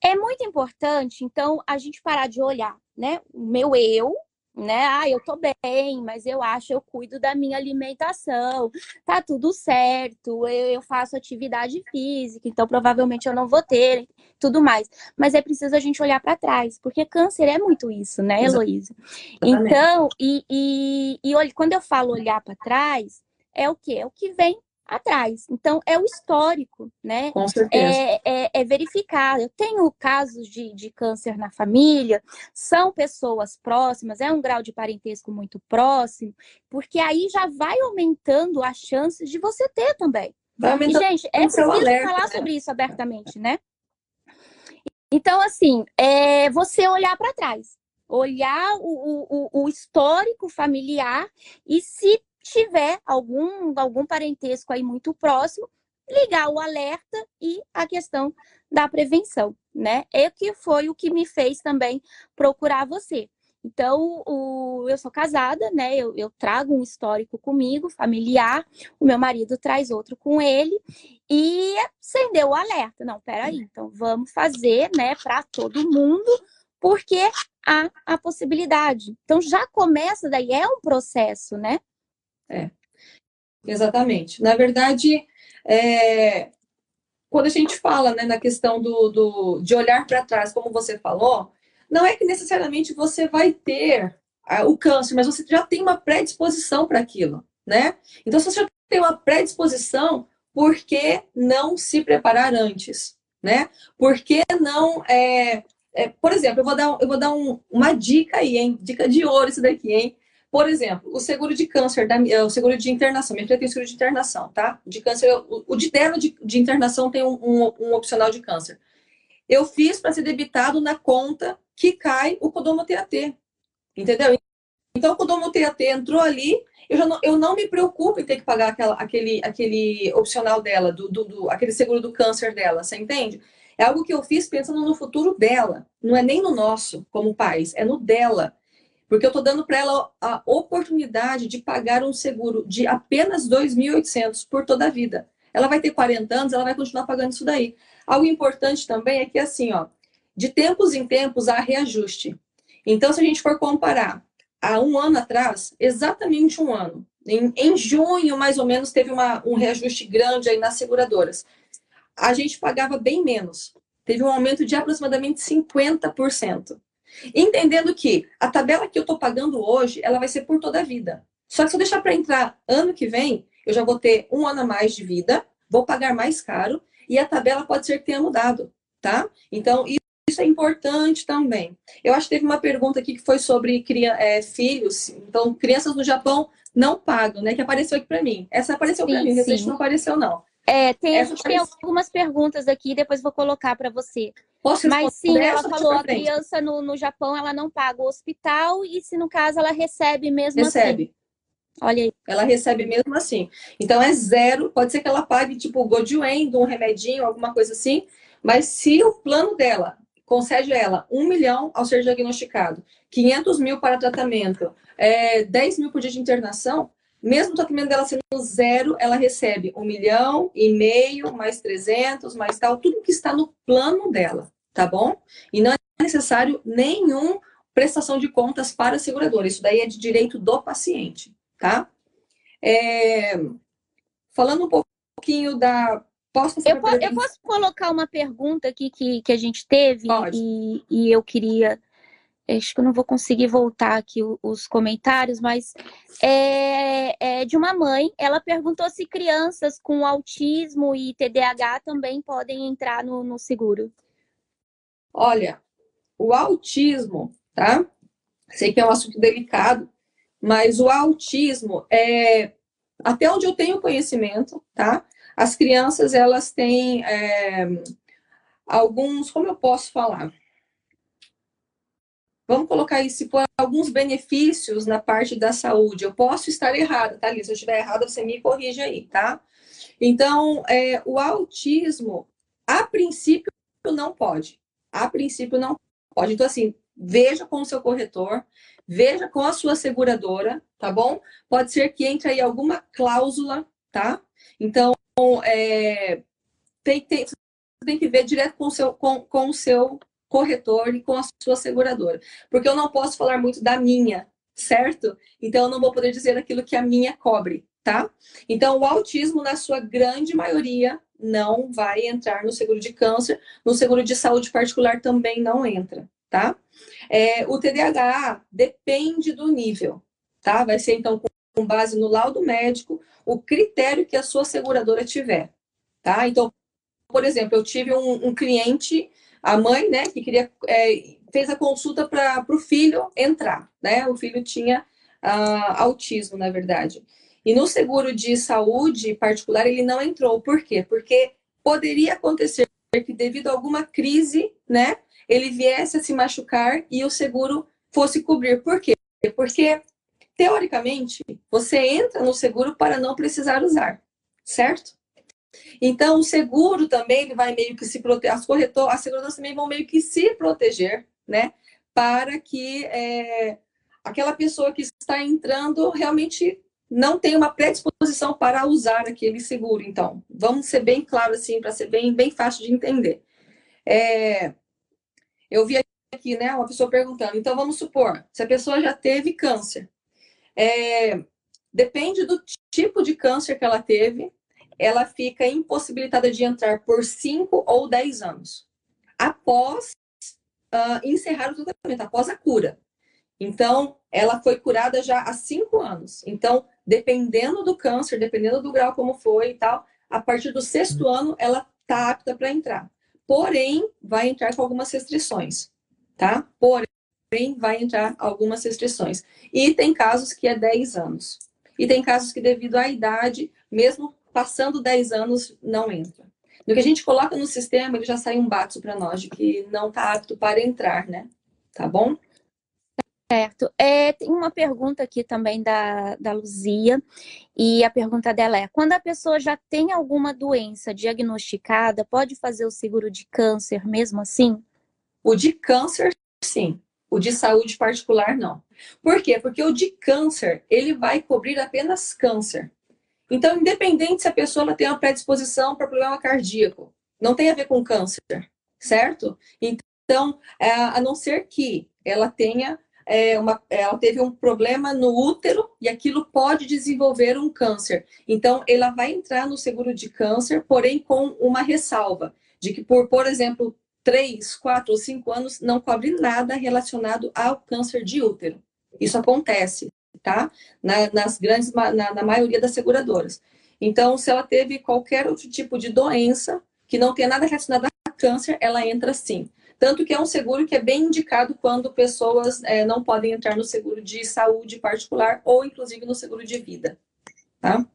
É muito importante, então, a gente parar de olhar, né? O meu eu, né? Ah, eu tô bem, mas eu acho, eu cuido da minha alimentação, tá tudo certo, eu, eu, faço atividade física, então provavelmente eu não vou ter, tudo mais. Mas é preciso a gente olhar para trás, porque câncer é muito isso, né, Heloísa? Então, e, e, e quando eu falo olhar para trás, é o que? É o que vem atrás. Então, é o histórico, né? Com certeza. É, é, é verificar. Eu tenho casos de, de câncer na família, são pessoas próximas, é um grau de parentesco muito próximo, porque aí já vai aumentando as chances de você ter também. E, gente, é preciso alerta, falar né? sobre isso abertamente, né? Então, assim, é você olhar para trás, olhar o, o, o histórico familiar e se tiver algum, algum parentesco aí muito próximo, ligar o alerta e a questão da prevenção, né? É que foi o que me fez também procurar você. Então, o, eu sou casada, né? Eu, eu, trago um histórico comigo, familiar, o meu marido traz outro com ele, e acendeu o alerta. Não, peraí, então vamos fazer, né, para todo mundo, porque há a possibilidade. Então, já começa daí, é um processo, né? É, exatamente. Na verdade, é, quando a gente fala né, na questão do, do de olhar para trás, como você falou, não é que necessariamente você vai ter ah, o câncer, mas você já tem uma predisposição para aquilo, né? Então, se você já tem uma predisposição, por que não se preparar antes, né? Por que não é, é, por exemplo, eu vou dar, eu vou dar um, uma dica aí, hein? Dica de ouro isso daqui, hein? Por exemplo, o seguro de câncer, da, o seguro de internação, minha filha tem seguro de internação, tá? De câncer, o, o de dela de, de, internação tem um, um, um, opcional de câncer. Eu fiz para ser debitado na conta que cai o Codomo TAT, entendeu? Então, o Codomo TAT entrou ali, eu, já não, eu não me preocupo em ter que pagar aquela, aquele, aquele opcional dela, do, do, do, aquele seguro do câncer dela, você entende? É algo que eu fiz pensando no futuro dela, não é nem no nosso, como país, é no dela. Porque eu estou dando para ela a oportunidade de pagar um seguro de apenas 2.800 por toda a vida. Ela vai ter 40 anos, ela vai continuar pagando isso daí. Algo importante também é que, assim, ó, de tempos em tempos há reajuste. Então, se a gente for comparar há um ano atrás, exatamente um ano, em, em junho, mais ou menos, teve uma, um reajuste grande aí nas seguradoras. A gente pagava bem menos. Teve um aumento de aproximadamente 50%. Entendendo que a tabela que eu estou pagando hoje, ela vai ser por toda a vida. Só que se eu deixar para entrar ano que vem, eu já vou ter um ano a mais de vida, vou pagar mais caro e a tabela pode ser que tenha mudado, tá? Então, isso é importante também. Eu acho que teve uma pergunta aqui que foi sobre é, filhos. Então, crianças no Japão não pagam, né? Que apareceu aqui para mim. Essa apareceu para mim, o restante não apareceu, não. É, tem, a gente tem algumas perguntas aqui, depois vou colocar para você. Posso Mas sim, ela falou, a criança no, no Japão, ela não paga o hospital e se no caso ela recebe mesmo recebe. assim. Recebe. Olha aí. Ela recebe mesmo assim. Então é zero, pode ser que ela pague tipo de um remedinho, alguma coisa assim, mas se o plano dela concede a ela um milhão ao ser diagnosticado, 500 mil para tratamento, é, 10 mil por dia de internação, mesmo o tratamento dela sendo zero, ela recebe um milhão e meio, mais 300, mais tal, tudo que está no plano dela, tá bom? E não é necessário nenhum prestação de contas para a seguradora. Isso daí é de direito do paciente, tá? É... Falando um pouquinho da. Posso eu, po eu posso colocar uma pergunta aqui que, que a gente teve e, e eu queria acho que eu não vou conseguir voltar aqui os comentários, mas é, é, de uma mãe. Ela perguntou se crianças com autismo e TDAH também podem entrar no, no seguro. Olha, o autismo, tá? Sei que é um assunto delicado, mas o autismo é até onde eu tenho conhecimento, tá? As crianças elas têm é, alguns, como eu posso falar? Vamos colocar isso por alguns benefícios na parte da saúde. Eu posso estar errada, tá, Liz? Se eu estiver errada, você me corrige aí, tá? Então, é, o autismo, a princípio não pode. A princípio não pode. Então, assim, veja com o seu corretor, veja com a sua seguradora, tá bom? Pode ser que entre aí alguma cláusula, tá? Então, é, tem, tem, tem que ver direto com o seu, com, com o seu corretor e com a sua seguradora. Porque eu não posso falar muito da minha, certo? Então, eu não vou poder dizer aquilo que a minha cobre, tá? Então, o autismo, na sua grande maioria, não vai entrar no seguro de câncer, no seguro de saúde particular também não entra, tá? É, o TDAH depende do nível, tá? Vai ser, então, com base no laudo médico, o critério que a sua seguradora tiver, tá? Então, por exemplo, eu tive um, um cliente, a mãe, né, que queria, é, fez a consulta para o filho entrar, né? O filho tinha uh, autismo, na verdade. E no seguro de saúde particular ele não entrou. Por quê? Porque poderia acontecer que devido a alguma crise, né, ele viesse a se machucar e o seguro fosse cobrir. Por quê? Porque teoricamente você entra no seguro para não precisar usar, certo? Então o seguro também ele vai meio que se proteger, as corretoras, as seguradoras também vão meio que se proteger, né, para que é, aquela pessoa que está entrando realmente não tem uma predisposição para usar aquele seguro. Então, vamos ser bem claro assim, para ser bem, bem fácil de entender. É, eu vi aqui, né, uma pessoa perguntando, então vamos supor, se a pessoa já teve câncer, é, depende do tipo de câncer que ela teve, ela fica impossibilitada de entrar por 5 ou 10 anos, após uh, encerrar o tratamento, após a cura. Então, ela foi curada já há cinco anos. Então, dependendo do câncer, dependendo do grau como foi e tal, a partir do sexto ano, ela tá apta para entrar. Porém, vai entrar com algumas restrições, tá? Porém, vai entrar algumas restrições. E tem casos que é 10 anos. E tem casos que, devido à idade, mesmo passando 10 anos, não entra. No que a gente coloca no sistema, ele já sai um bato para nós de que não está apto para entrar, né? Tá bom? Certo. É, tem uma pergunta aqui também da, da Luzia, e a pergunta dela é: quando a pessoa já tem alguma doença diagnosticada, pode fazer o seguro de câncer mesmo assim? O de câncer, sim. O de saúde particular, não. Por quê? Porque o de câncer, ele vai cobrir apenas câncer. Então, independente se a pessoa ela tem uma predisposição para problema cardíaco, não tem a ver com câncer, certo? Então, é, a não ser que ela tenha é, uma, ela teve um problema no útero e aquilo pode desenvolver um câncer. Então, ela vai entrar no seguro de câncer, porém com uma ressalva de que por, por exemplo, três, quatro ou cinco anos não cobre nada relacionado ao câncer de útero. Isso acontece, tá? Na, nas grandes, na, na maioria das seguradoras. Então, se ela teve qualquer outro tipo de doença que não tenha nada relacionado a câncer, ela entra sim. Tanto que é um seguro que é bem indicado quando pessoas é, não podem entrar no seguro de saúde particular ou, inclusive, no seguro de vida. Tá?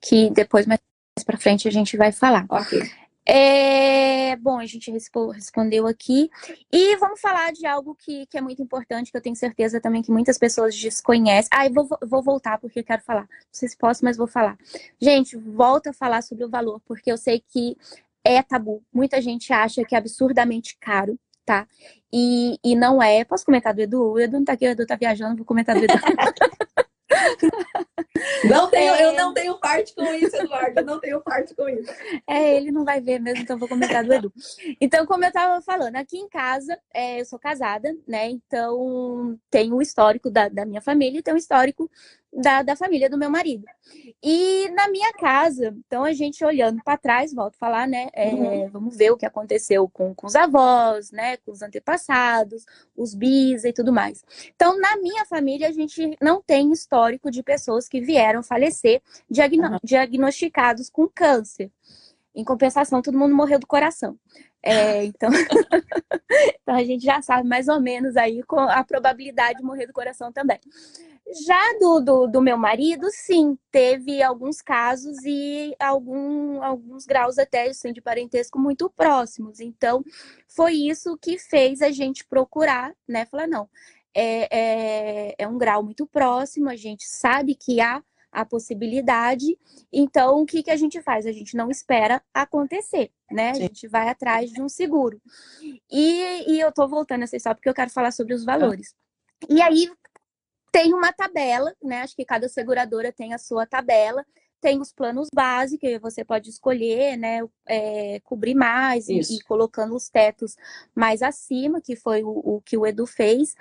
Que depois, mais para frente, a gente vai falar. Ok. É, bom, a gente respondeu aqui. E vamos falar de algo que, que é muito importante, que eu tenho certeza também que muitas pessoas desconhecem. Ah, eu vou, vou voltar porque quero falar. Não sei se posso, mas vou falar. Gente, volta a falar sobre o valor, porque eu sei que é tabu. Muita gente acha que é absurdamente caro, tá? E, e não é. Posso comentar do Edu? O Edu não tá aqui, o Edu tá viajando, vou comentar do Edu. *laughs* Não tenho, é... Eu não tenho parte com isso, Eduardo. Eu não tenho parte com isso. É, ele não vai ver mesmo, então vou comentar do Edu. Então, como eu estava falando, aqui em casa, é, eu sou casada, né? Então, tem o histórico da, da minha família e tem o histórico da, da família do meu marido. E na minha casa, então a gente olhando para trás, volto a falar, né? É, uhum. Vamos ver o que aconteceu com, com os avós, né? Com os antepassados, os bis e tudo mais. Então, na minha família, a gente não tem histórico de pessoas que vieram falecer diagno uhum. diagnosticados com câncer. Em compensação, todo mundo morreu do coração. É, então... *laughs* então a gente já sabe mais ou menos aí com a probabilidade de morrer do coração também. Já do, do, do, meu marido, sim, teve alguns casos e algum, alguns graus até assim, de parentesco muito próximos. Então, foi isso que fez a gente procurar, né? Falar, não, é, é, é um grau muito próximo, a gente sabe que há a possibilidade. Então, o que, que a gente faz? A gente não espera acontecer, né? Sim. A gente vai atrás de um seguro. E, e eu tô voltando essa história porque eu quero falar sobre os valores. E aí tem uma tabela, né? Acho que cada seguradora tem a sua tabela. Tem os planos básicos, que você pode escolher, né? É, cobrir mais e, e, colocando os tetos mais acima, que foi o, o que o Edu fez.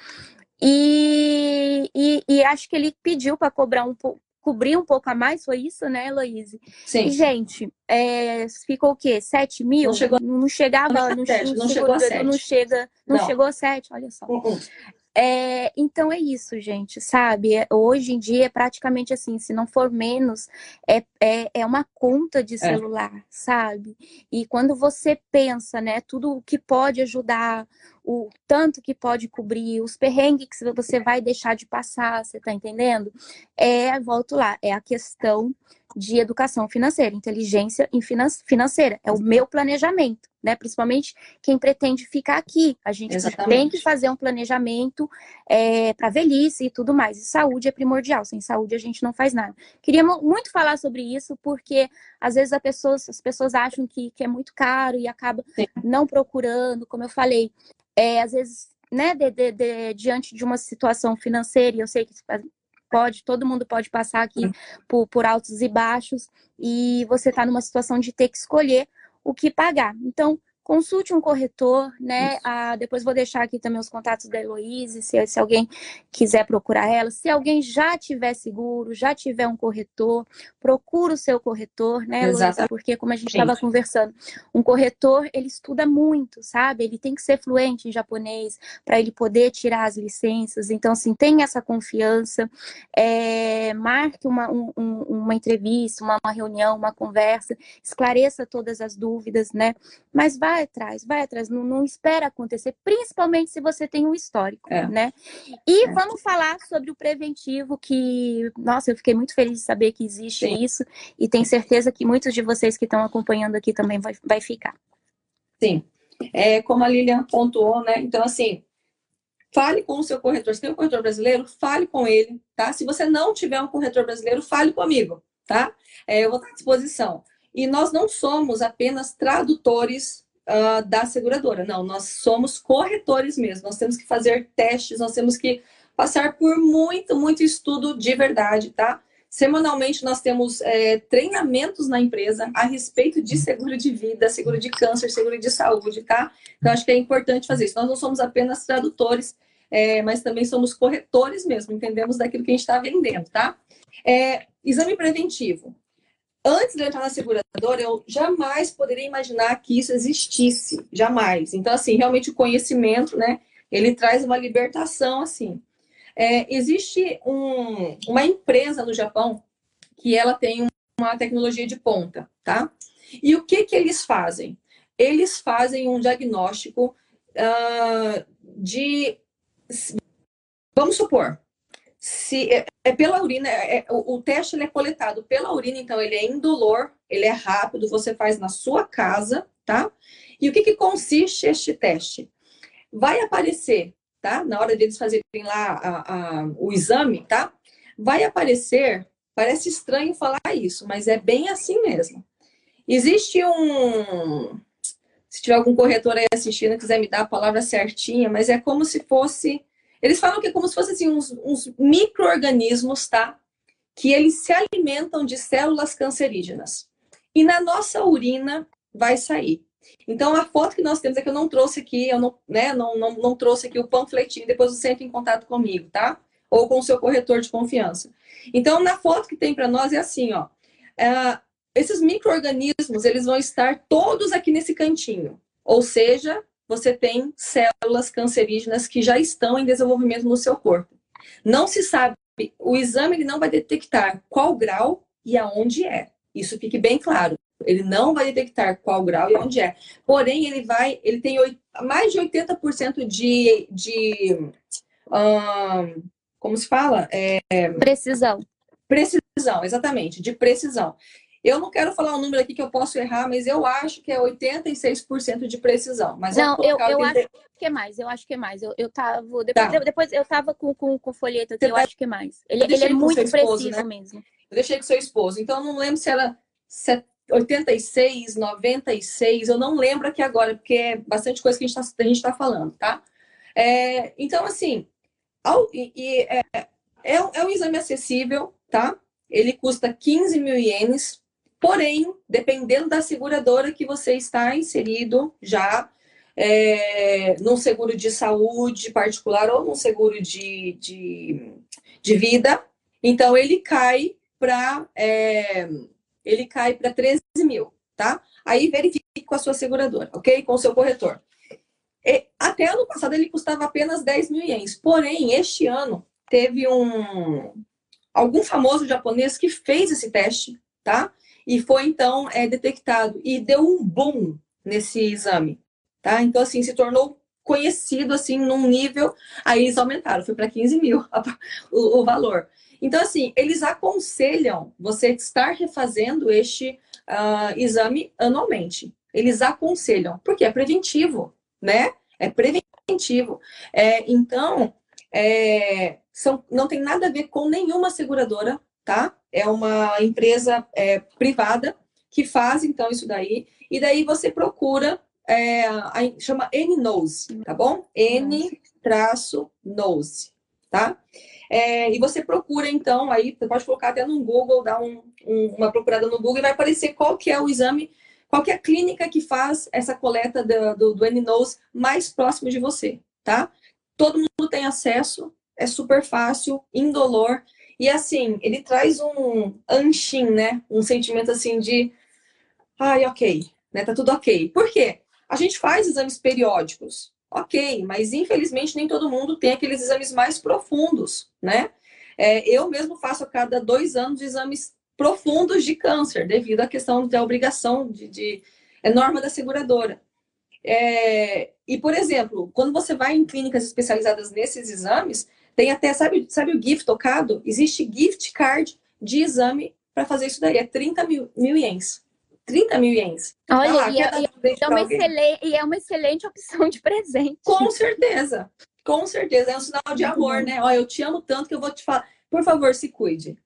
E, e, e, acho que ele pediu para cobrar um pouco cobrir um pouco a mais, foi isso, né, Heloíse? Sim. E, gente, é, ficou o quê? 7 mil? Não, chegou, não chegava, não, não, não, chegou a 7. Não, chega, não, não. chegou a 7, olha só. Uh -uh. É, então é isso, gente, sabe? É, hoje em dia é praticamente assim, se não for menos, é, é, é uma conta de é. celular, é. sabe? E quando você pensa, né, tudo o que pode ajudar, o tanto que pode cobrir, os perrengues que você vai deixar de passar, você tá entendendo? É, volto lá, é a questão de educação financeira, inteligência financeira. É o meu planejamento, né? Principalmente quem pretende ficar aqui. A gente Exatamente. tem que fazer um planejamento é, para velhice e tudo mais. E saúde é primordial. Sem saúde a gente não faz nada. Queria muito falar sobre isso, porque às vezes as pessoas, as pessoas acham que, que é muito caro e acaba Sim. não procurando, como eu falei. É, às vezes né, de, de, de, diante de uma situação financeira, e eu sei que pode, todo mundo pode passar aqui por, por altos e baixos, e você está numa situação de ter que escolher o que pagar. Então, consulte um corretor, né? Ah, depois vou deixar aqui também os contatos da Heloíse, se, se alguém quiser procurar ela. Se alguém já tiver seguro, já tiver um corretor, procura o seu corretor, né, Heloísa? Porque, como a gente estava conversando, um corretor, ele estuda muito, sabe? Ele tem que ser fluente em japonês para ele poder tirar as licenças. Então, assim, tenha essa confiança. É, marque uma, um, uma entrevista, uma, uma reunião, uma conversa, esclareça todas as dúvidas, né? Mas vai vai atrás, vai atrás, não, não espera acontecer, principalmente se você tem um histórico, é. né? E é. vamos falar sobre o preventivo, que, nossa, eu fiquei muito feliz de saber que existe Sim. isso, e tenho certeza que muitos de vocês que estão acompanhando aqui também vai, vai ficar. Sim. É, como a Lilian pontuou, né? Então, assim, fale com o seu corretor. Se tem um corretor brasileiro, fale com ele, tá? Se você não tiver um corretor brasileiro, fale comigo, tá? É, eu vou estar à disposição. E nós não somos apenas tradutores uh, da seguradora. Não, nós somos corretores mesmo. Nós temos que fazer testes, nós temos que passar por muito, muito estudo de verdade, tá? Semanalmente nós temos é, treinamentos na empresa a respeito de seguro de vida, seguro de câncer, seguro de saúde, tá? Então acho que é importante fazer isso. Nós não somos apenas tradutores, é, mas também somos corretores mesmo, entendemos daquilo que a gente está vendendo, tá? É, exame preventivo antes de eu entrar na seguradora, eu jamais poderia imaginar que isso existisse, jamais. Então, assim, realmente o conhecimento, né, ele traz uma libertação, assim. É, existe um, uma empresa no Japão que ela tem uma tecnologia de ponta, tá? E o que que eles fazem? Eles fazem um diagnóstico uh, de, vamos supor, se é, é pela urina, é, é, o, o, teste ele é coletado pela urina, então ele é indolor, ele é rápido, você faz na sua casa, tá? E o que, que consiste este teste? Vai aparecer, tá? Na hora deles fazerem lá a, a, o exame, tá? Vai aparecer, parece estranho falar isso, mas é bem assim mesmo. Existe um. Se tiver algum corretor aí assistindo, quiser me dar a palavra certinha, mas é como se fosse eles falam que é como se fossem assim, uns, uns micro-organismos, tá? Que eles se alimentam de células cancerígenas. E na nossa urina vai sair. Então, a foto que nós temos é que eu não trouxe aqui, eu não, né, não, não, não trouxe aqui o panfletinho, depois você entra em contato comigo, tá? Ou com o seu corretor de confiança. Então, na foto que tem para nós é assim, ó. É, esses micro-organismos, eles vão estar todos aqui nesse cantinho. Ou seja, você tem células cancerígenas que já estão em desenvolvimento no seu corpo. Não se sabe, o exame ele não vai detectar qual grau e aonde é. Isso fique bem claro. Ele não vai detectar qual grau e onde é. Porém, ele vai, ele tem mais de 80% de, de como se fala? É, precisão. Precisão, exatamente, de precisão. Eu não quero falar um número aqui que eu posso errar, mas eu acho que é 86% de precisão. Mas não, eu, eu acho que é mais, eu acho que é mais. Eu, eu tava. Depois, tá. depois eu tava com, com, com o folheto aqui, eu tá... acho que é mais. Ele, ele é muito preciso né? mesmo. Eu deixei com seu esposo. Então, eu não lembro se era 86, 96, eu não lembro aqui agora, porque é bastante coisa que a gente está tá falando, tá? É, então, assim, ao, e, e é, é, é, um exame acessível, tá? Ele custa 15 mil ienes, porém, dependendo da seguradora que você está inserido já, é, num seguro de saúde particular ou num seguro de, de, de vida, então ele cai para é, ele cai para 13 mil, tá? Aí verifique com a sua seguradora, ok? Com o seu corretor. E, até ano passado ele custava apenas 10 mil ienes. Porém, este ano teve um algum famoso japonês que fez esse teste, tá? E foi então é, detectado e deu um boom nesse exame, tá? Então assim se tornou conhecido assim num nível, aí eles aumentaram, foi para 15 mil *laughs* o, o valor. Então, assim, eles aconselham você estar refazendo este uh, exame anualmente. Eles aconselham, porque é preventivo, né? É preventivo. É, então, é, são, não tem nada a ver com nenhuma seguradora, tá? É uma empresa é, privada que faz, então, isso daí. E daí você procura, é, a, chama N-Nose, tá bom? N-Nose, tá? É, e você procura, então, aí você pode colocar até no Google, dar um, um, uma procurada no Google e vai aparecer qual que é o exame, qual que é a clínica que faz essa coleta do, do, do N-Nose mais próximo de você, tá? Todo mundo tem acesso, é super fácil, indolor, e assim, ele traz um anchin, né? Um sentimento assim de, ai, ok, né? Tá tudo ok. Por quê? A gente faz exames periódicos, Ok, mas infelizmente nem todo mundo tem aqueles exames mais profundos, né? É, eu mesmo faço a cada dois anos exames profundos de câncer, devido à questão da obrigação de, de é norma da seguradora. É, e, por exemplo, quando você vai em clínicas especializadas nesses exames, tem até, sabe, sabe o gift tocado? Existe gift card de exame para fazer isso daí, é 30 mil, mil ienes. 30 mil ienes. Olha, lá, e, é, é uma excelente, e é uma excelente opção de presente. Com certeza, com certeza. É um sinal de amor, né? Olha, eu te amo tanto que eu vou te falar, por favor, se cuide.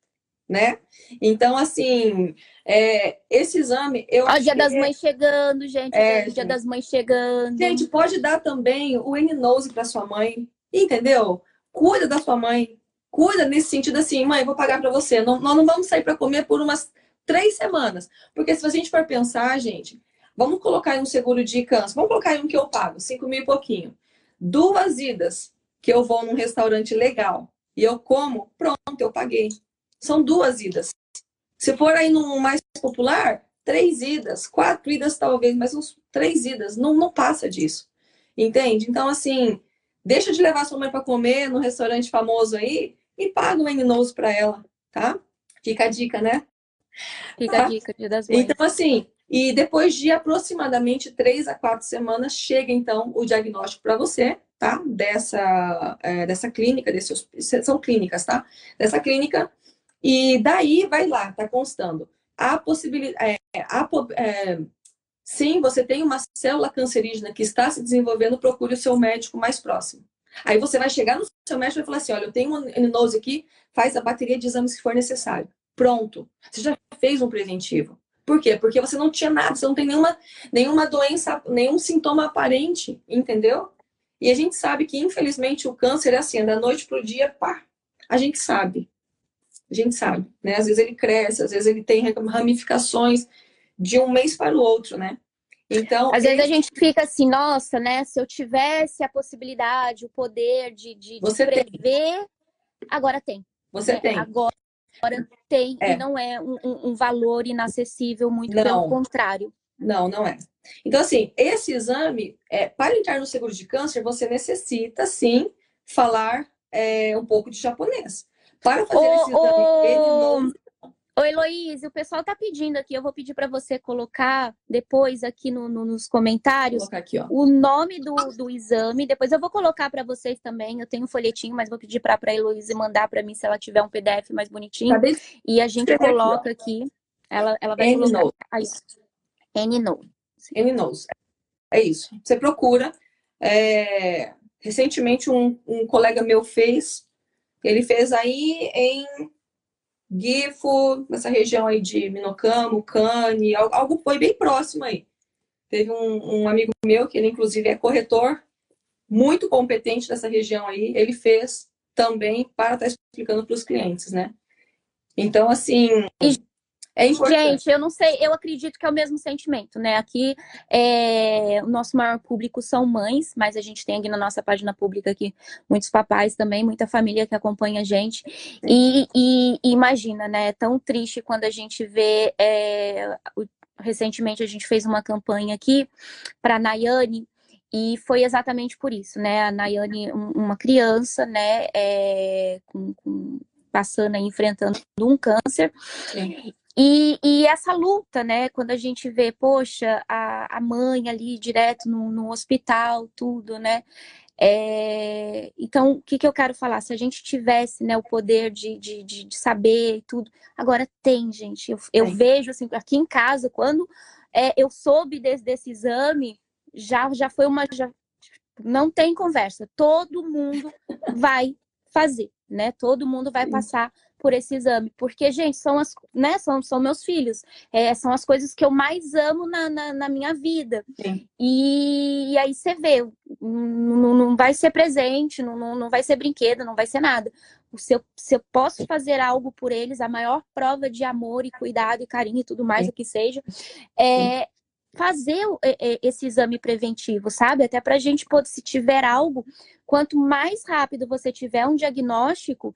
Né? Então, assim, é, esse exame. Eu Ó, Dia das é... Mães chegando, gente. É, Dia gente. das Mães chegando. Gente, pode dar também o N-Nose para sua mãe, entendeu? Cuida da sua mãe. Cuida nesse sentido assim, mãe, vou pagar para você. Não, nós não vamos sair para comer por umas três semanas. Porque se a gente for pensar, gente, vamos colocar um seguro de câncer, vamos colocar um que eu pago, cinco mil e pouquinho. Duas idas que eu vou num restaurante legal e eu como, pronto, eu paguei. São duas idas. Se for aí num mais popular, três idas, quatro idas talvez, mas uns três idas, não, não passa disso. Entende? Então, assim, deixa de levar sua mãe para comer no restaurante famoso aí e paga um N-Nose para ela, tá? Fica a dica, né? Fica a dica, dia das mães. Então, assim, e depois de aproximadamente três a quatro semanas, chega então o diagnóstico para você, tá? Dessa, é, dessa clínica, desse, são clínicas, tá? Dessa clínica. E daí vai lá, tá constando. A possibilidade. É, a, é, sim, você tem uma célula cancerígena que está se desenvolvendo, procure o seu médico mais próximo. Aí você vai chegar no seu médico e falar assim: olha, eu tenho um aninose aqui, faz a bateria de exames que for necessário. Pronto. Você já fez um preventivo. Por quê? Porque você não tinha nada, você não tem nenhuma, nenhuma doença, nenhum sintoma aparente, entendeu? E a gente sabe que, infelizmente, o câncer é assim, é da noite para o dia, pá. A gente sabe. A gente sabe, né? Às vezes ele cresce, às vezes ele tem ramificações de um mês para o outro, né? Então, às vezes a gente fica assim, nossa, né? Se eu tivesse a possibilidade, o poder de, de, de prever, tem. agora tem. Você né? tem. Agora Agora tem é. e não é um, um, valor inacessível, muito não. pelo contrário. Não, não é. Então, assim, esse exame, é, para entrar no seguro de câncer, você necessita, sim, falar é, um pouco de japonês. Para fazer esse exame, ele não Oi, Heloísa, o pessoal tá pedindo aqui, eu vou pedir para você colocar depois aqui no, no, nos comentários aqui, o nome do, do exame. Depois eu vou colocar para vocês também. Eu tenho um folhetinho, mas vou pedir para a Heloísa mandar para mim se ela tiver um PDF mais bonitinho. Tá e a gente coloca aqui. Ela, ela vai colocar. Knows. É isso. Você procura. É... Recentemente um, um colega meu fez. Ele fez aí em Gifo, nessa região aí de Minocamo, Cane, algo foi bem próximo aí. Teve um, um amigo meu, que ele inclusive é corretor, muito competente dessa região aí, ele fez também para estar tá explicando para os clientes, né? Então, assim, é. Gente, eu não sei, eu acredito que é o mesmo sentimento, né? Aqui, é, o nosso maior público são mães, mas a gente tem aqui na nossa página pública aqui muitos papais também, muita família que acompanha a gente. E, e, e imagina, né? É tão triste quando a gente vê. É, recentemente a gente fez uma campanha aqui para Nayane, e foi exatamente por isso, né? A Nayane, uma criança, né, é, com, com, passando enfrentando um câncer. Sim. E, e, essa luta, né? Quando a gente vê, poxa, a, a mãe ali direto no, no hospital, tudo, né? É... Então, o que, que eu quero falar? Se a gente tivesse né, o poder de, de, de, saber e tudo, agora tem, gente. Eu, eu vejo assim, aqui em casa, quando é, eu soube desse, desse exame, já, já foi uma. Já, não tem conversa. Todo mundo vai fazer, né? Todo mundo vai passar por esse exame, porque, gente, são as, né, são, são meus filhos, é, são as coisas que eu mais amo na, na, na minha vida. E, e, aí você vê, não, não vai ser presente, não, não, não vai ser brinquedo, não vai ser nada. Se eu, se eu posso fazer algo por eles, a maior prova de amor e cuidado e carinho e tudo mais o que seja, é, fazer esse exame preventivo, sabe? Até para a gente poder, se tiver algo, quanto mais rápido você tiver um diagnóstico,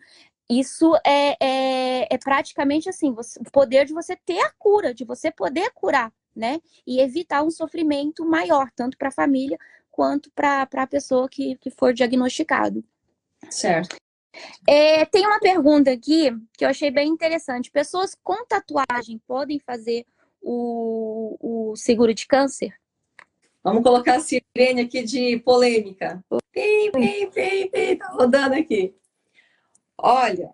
isso é, é, é praticamente assim, você, o poder de você ter a cura, de você poder curar, né? E evitar um sofrimento maior, tanto para a família quanto para a pessoa que, que for diagnosticado. Certo. É, tem uma pergunta aqui que eu achei bem interessante. Pessoas com tatuagem podem fazer o, o seguro de câncer? Vamos colocar a sirene aqui de polêmica. Pim, pim, pim, pim, tá rodando aqui. Olha,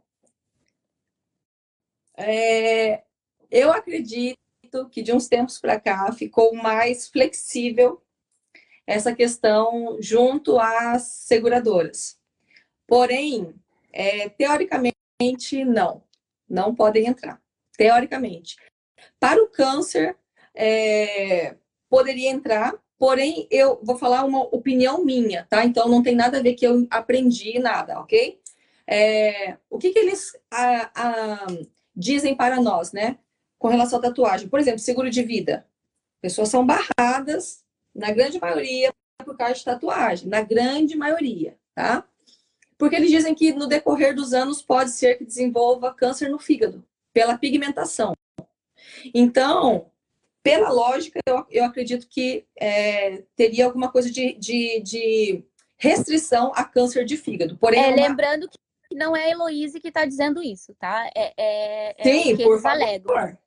é, eu acredito que de uns tempos para cá ficou mais flexível essa questão junto às seguradoras. Porém, é, teoricamente, não. Não podem entrar. Teoricamente. Para o câncer, é, poderia entrar, porém, eu vou falar uma opinião minha, tá? Então, não tem nada a ver que eu aprendi nada, ok? É, o que, que eles a, a, dizem para nós, né? Com relação à tatuagem. Por exemplo, seguro de vida. Pessoas são barradas, na grande maioria, por causa de tatuagem. Na grande maioria, tá? Porque eles dizem que no decorrer dos anos pode ser que desenvolva câncer no fígado, pela pigmentação. Então, pela lógica, eu, eu acredito que é, teria alguma coisa de, de, de, restrição a câncer de fígado. Porém, é, uma... lembrando que não é a Heloíse que está dizendo isso, tá? É, é, é Sim, por favor. Alegam.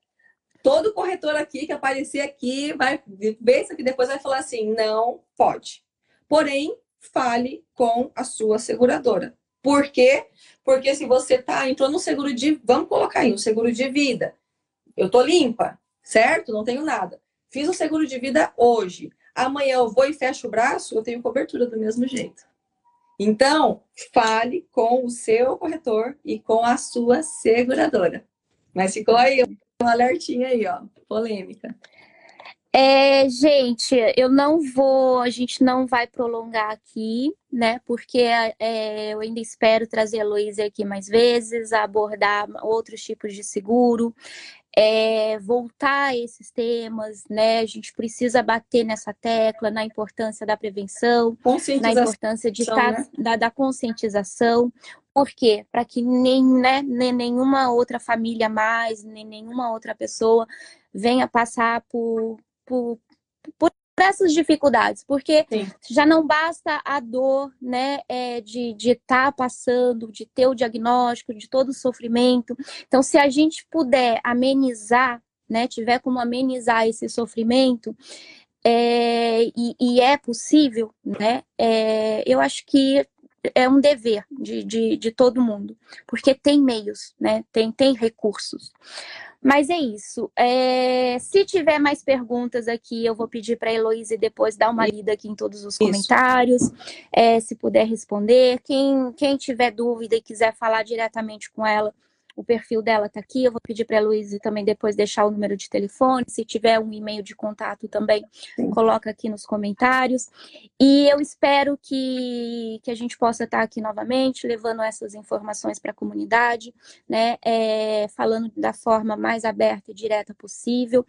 Todo corretor aqui que aparecer aqui vai ver isso aqui depois vai falar assim, não pode. Porém, fale com a sua seguradora. Por quê? Porque se você tá entrou no seguro de, vamos colocar aí, um seguro de vida. Eu tô limpa, certo? Não tenho nada. Fiz um seguro de vida hoje. Amanhã eu vou e fecho o braço, eu tenho cobertura do mesmo jeito. Então, fale com o seu corretor e com a sua seguradora. Mas ficou aí um alertinho aí, ó, polêmica. É, gente, eu não vou, a gente não vai prolongar aqui, né? Porque é, eu ainda espero trazer a Luísa aqui mais vezes, abordar outros tipos de seguro é, voltar a esses temas, né? A gente precisa bater nessa tecla na importância da prevenção, na importância de estar, né? da, da, conscientização. Por quê? Para que nem, né, nem nenhuma outra família mais, nem nenhuma outra pessoa venha passar por, por para essas dificuldades, porque Sim. já não basta a dor, né, é, de estar tá passando, de ter o diagnóstico, de todo o sofrimento. Então, se a gente puder amenizar, né, tiver como amenizar esse sofrimento, é, e, e, é possível, né, é, eu acho que é um dever de, de, de todo mundo, porque tem meios, né, tem, tem recursos. Mas é isso. É... Se tiver mais perguntas aqui, eu vou pedir para a Heloísa depois dar uma lida aqui em todos os comentários, é, se puder responder. Quem, quem tiver dúvida e quiser falar diretamente com ela, o perfil dela tá aqui. Eu vou pedir para a Luísa também depois deixar o número de telefone. Se tiver um e-mail de contato também, Sim. coloca aqui nos comentários. E eu espero que, que a gente possa estar aqui novamente, levando essas informações para a comunidade, né? É, falando da forma mais aberta e direta possível.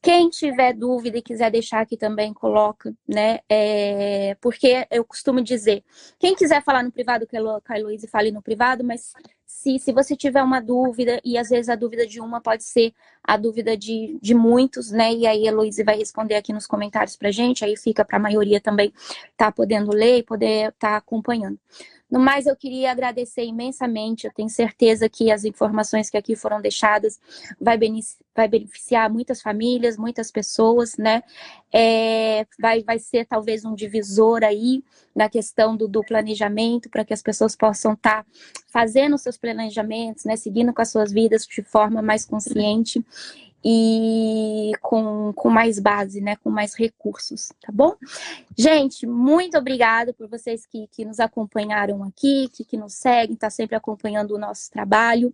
Quem tiver dúvida e quiser deixar aqui também, coloca, né? É, porque eu costumo dizer, quem quiser falar no privado com a Heloísa, fale no privado, mas se, se você tiver uma dúvida, e às vezes a dúvida de uma pode ser a dúvida de, de muitos, né? E aí a Heloísa vai responder aqui nos comentários pra gente, aí fica para a maioria também tá podendo ler e poder estar tá acompanhando. No mais, eu queria agradecer imensamente. Eu tenho certeza que as informações que aqui foram deixadas vai, vai beneficiar muitas famílias, muitas pessoas, né? É, vai, vai ser talvez um divisor aí na questão do, do planejamento, para que as pessoas possam estar tá fazendo seus planejamentos, né? Seguindo com as suas vidas de forma mais consciente e com, com mais base, né? Com mais recursos, tá bom? Gente, muito obrigada por vocês que, que nos acompanharam aqui, que, que nos seguem, tá sempre acompanhando o nosso trabalho.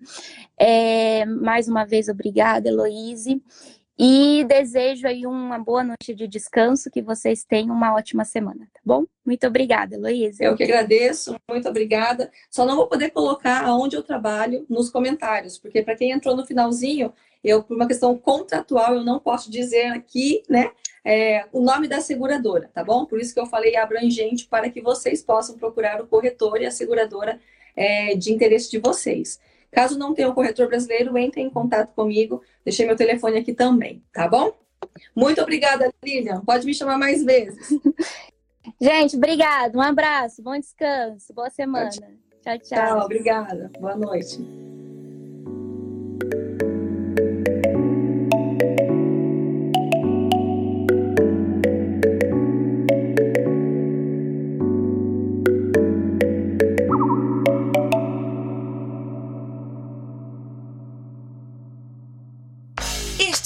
É, mais uma vez, obrigada, Heloíse. E desejo aí uma boa noite de descanso, que vocês tenham uma ótima semana, tá bom? Muito obrigada, Heloísa. Eu que agradeço, muito obrigada. Só não vou poder colocar aonde eu trabalho nos comentários, porque para quem entrou no finalzinho, eu, por uma questão contratual, eu não posso dizer aqui, né, é, o nome da seguradora, tá bom? Por isso que eu falei abrangente para que vocês possam procurar o corretor e a seguradora é, de interesse de vocês. Caso não tenha um corretor brasileiro, entre em contato comigo. Deixei meu telefone aqui também, tá bom? Muito obrigada, Lilian. Pode me chamar mais vezes. *laughs* Gente, obrigado. Um abraço, bom descanso, boa semana. Tchau, tchau. Tchau, obrigada. Boa noite.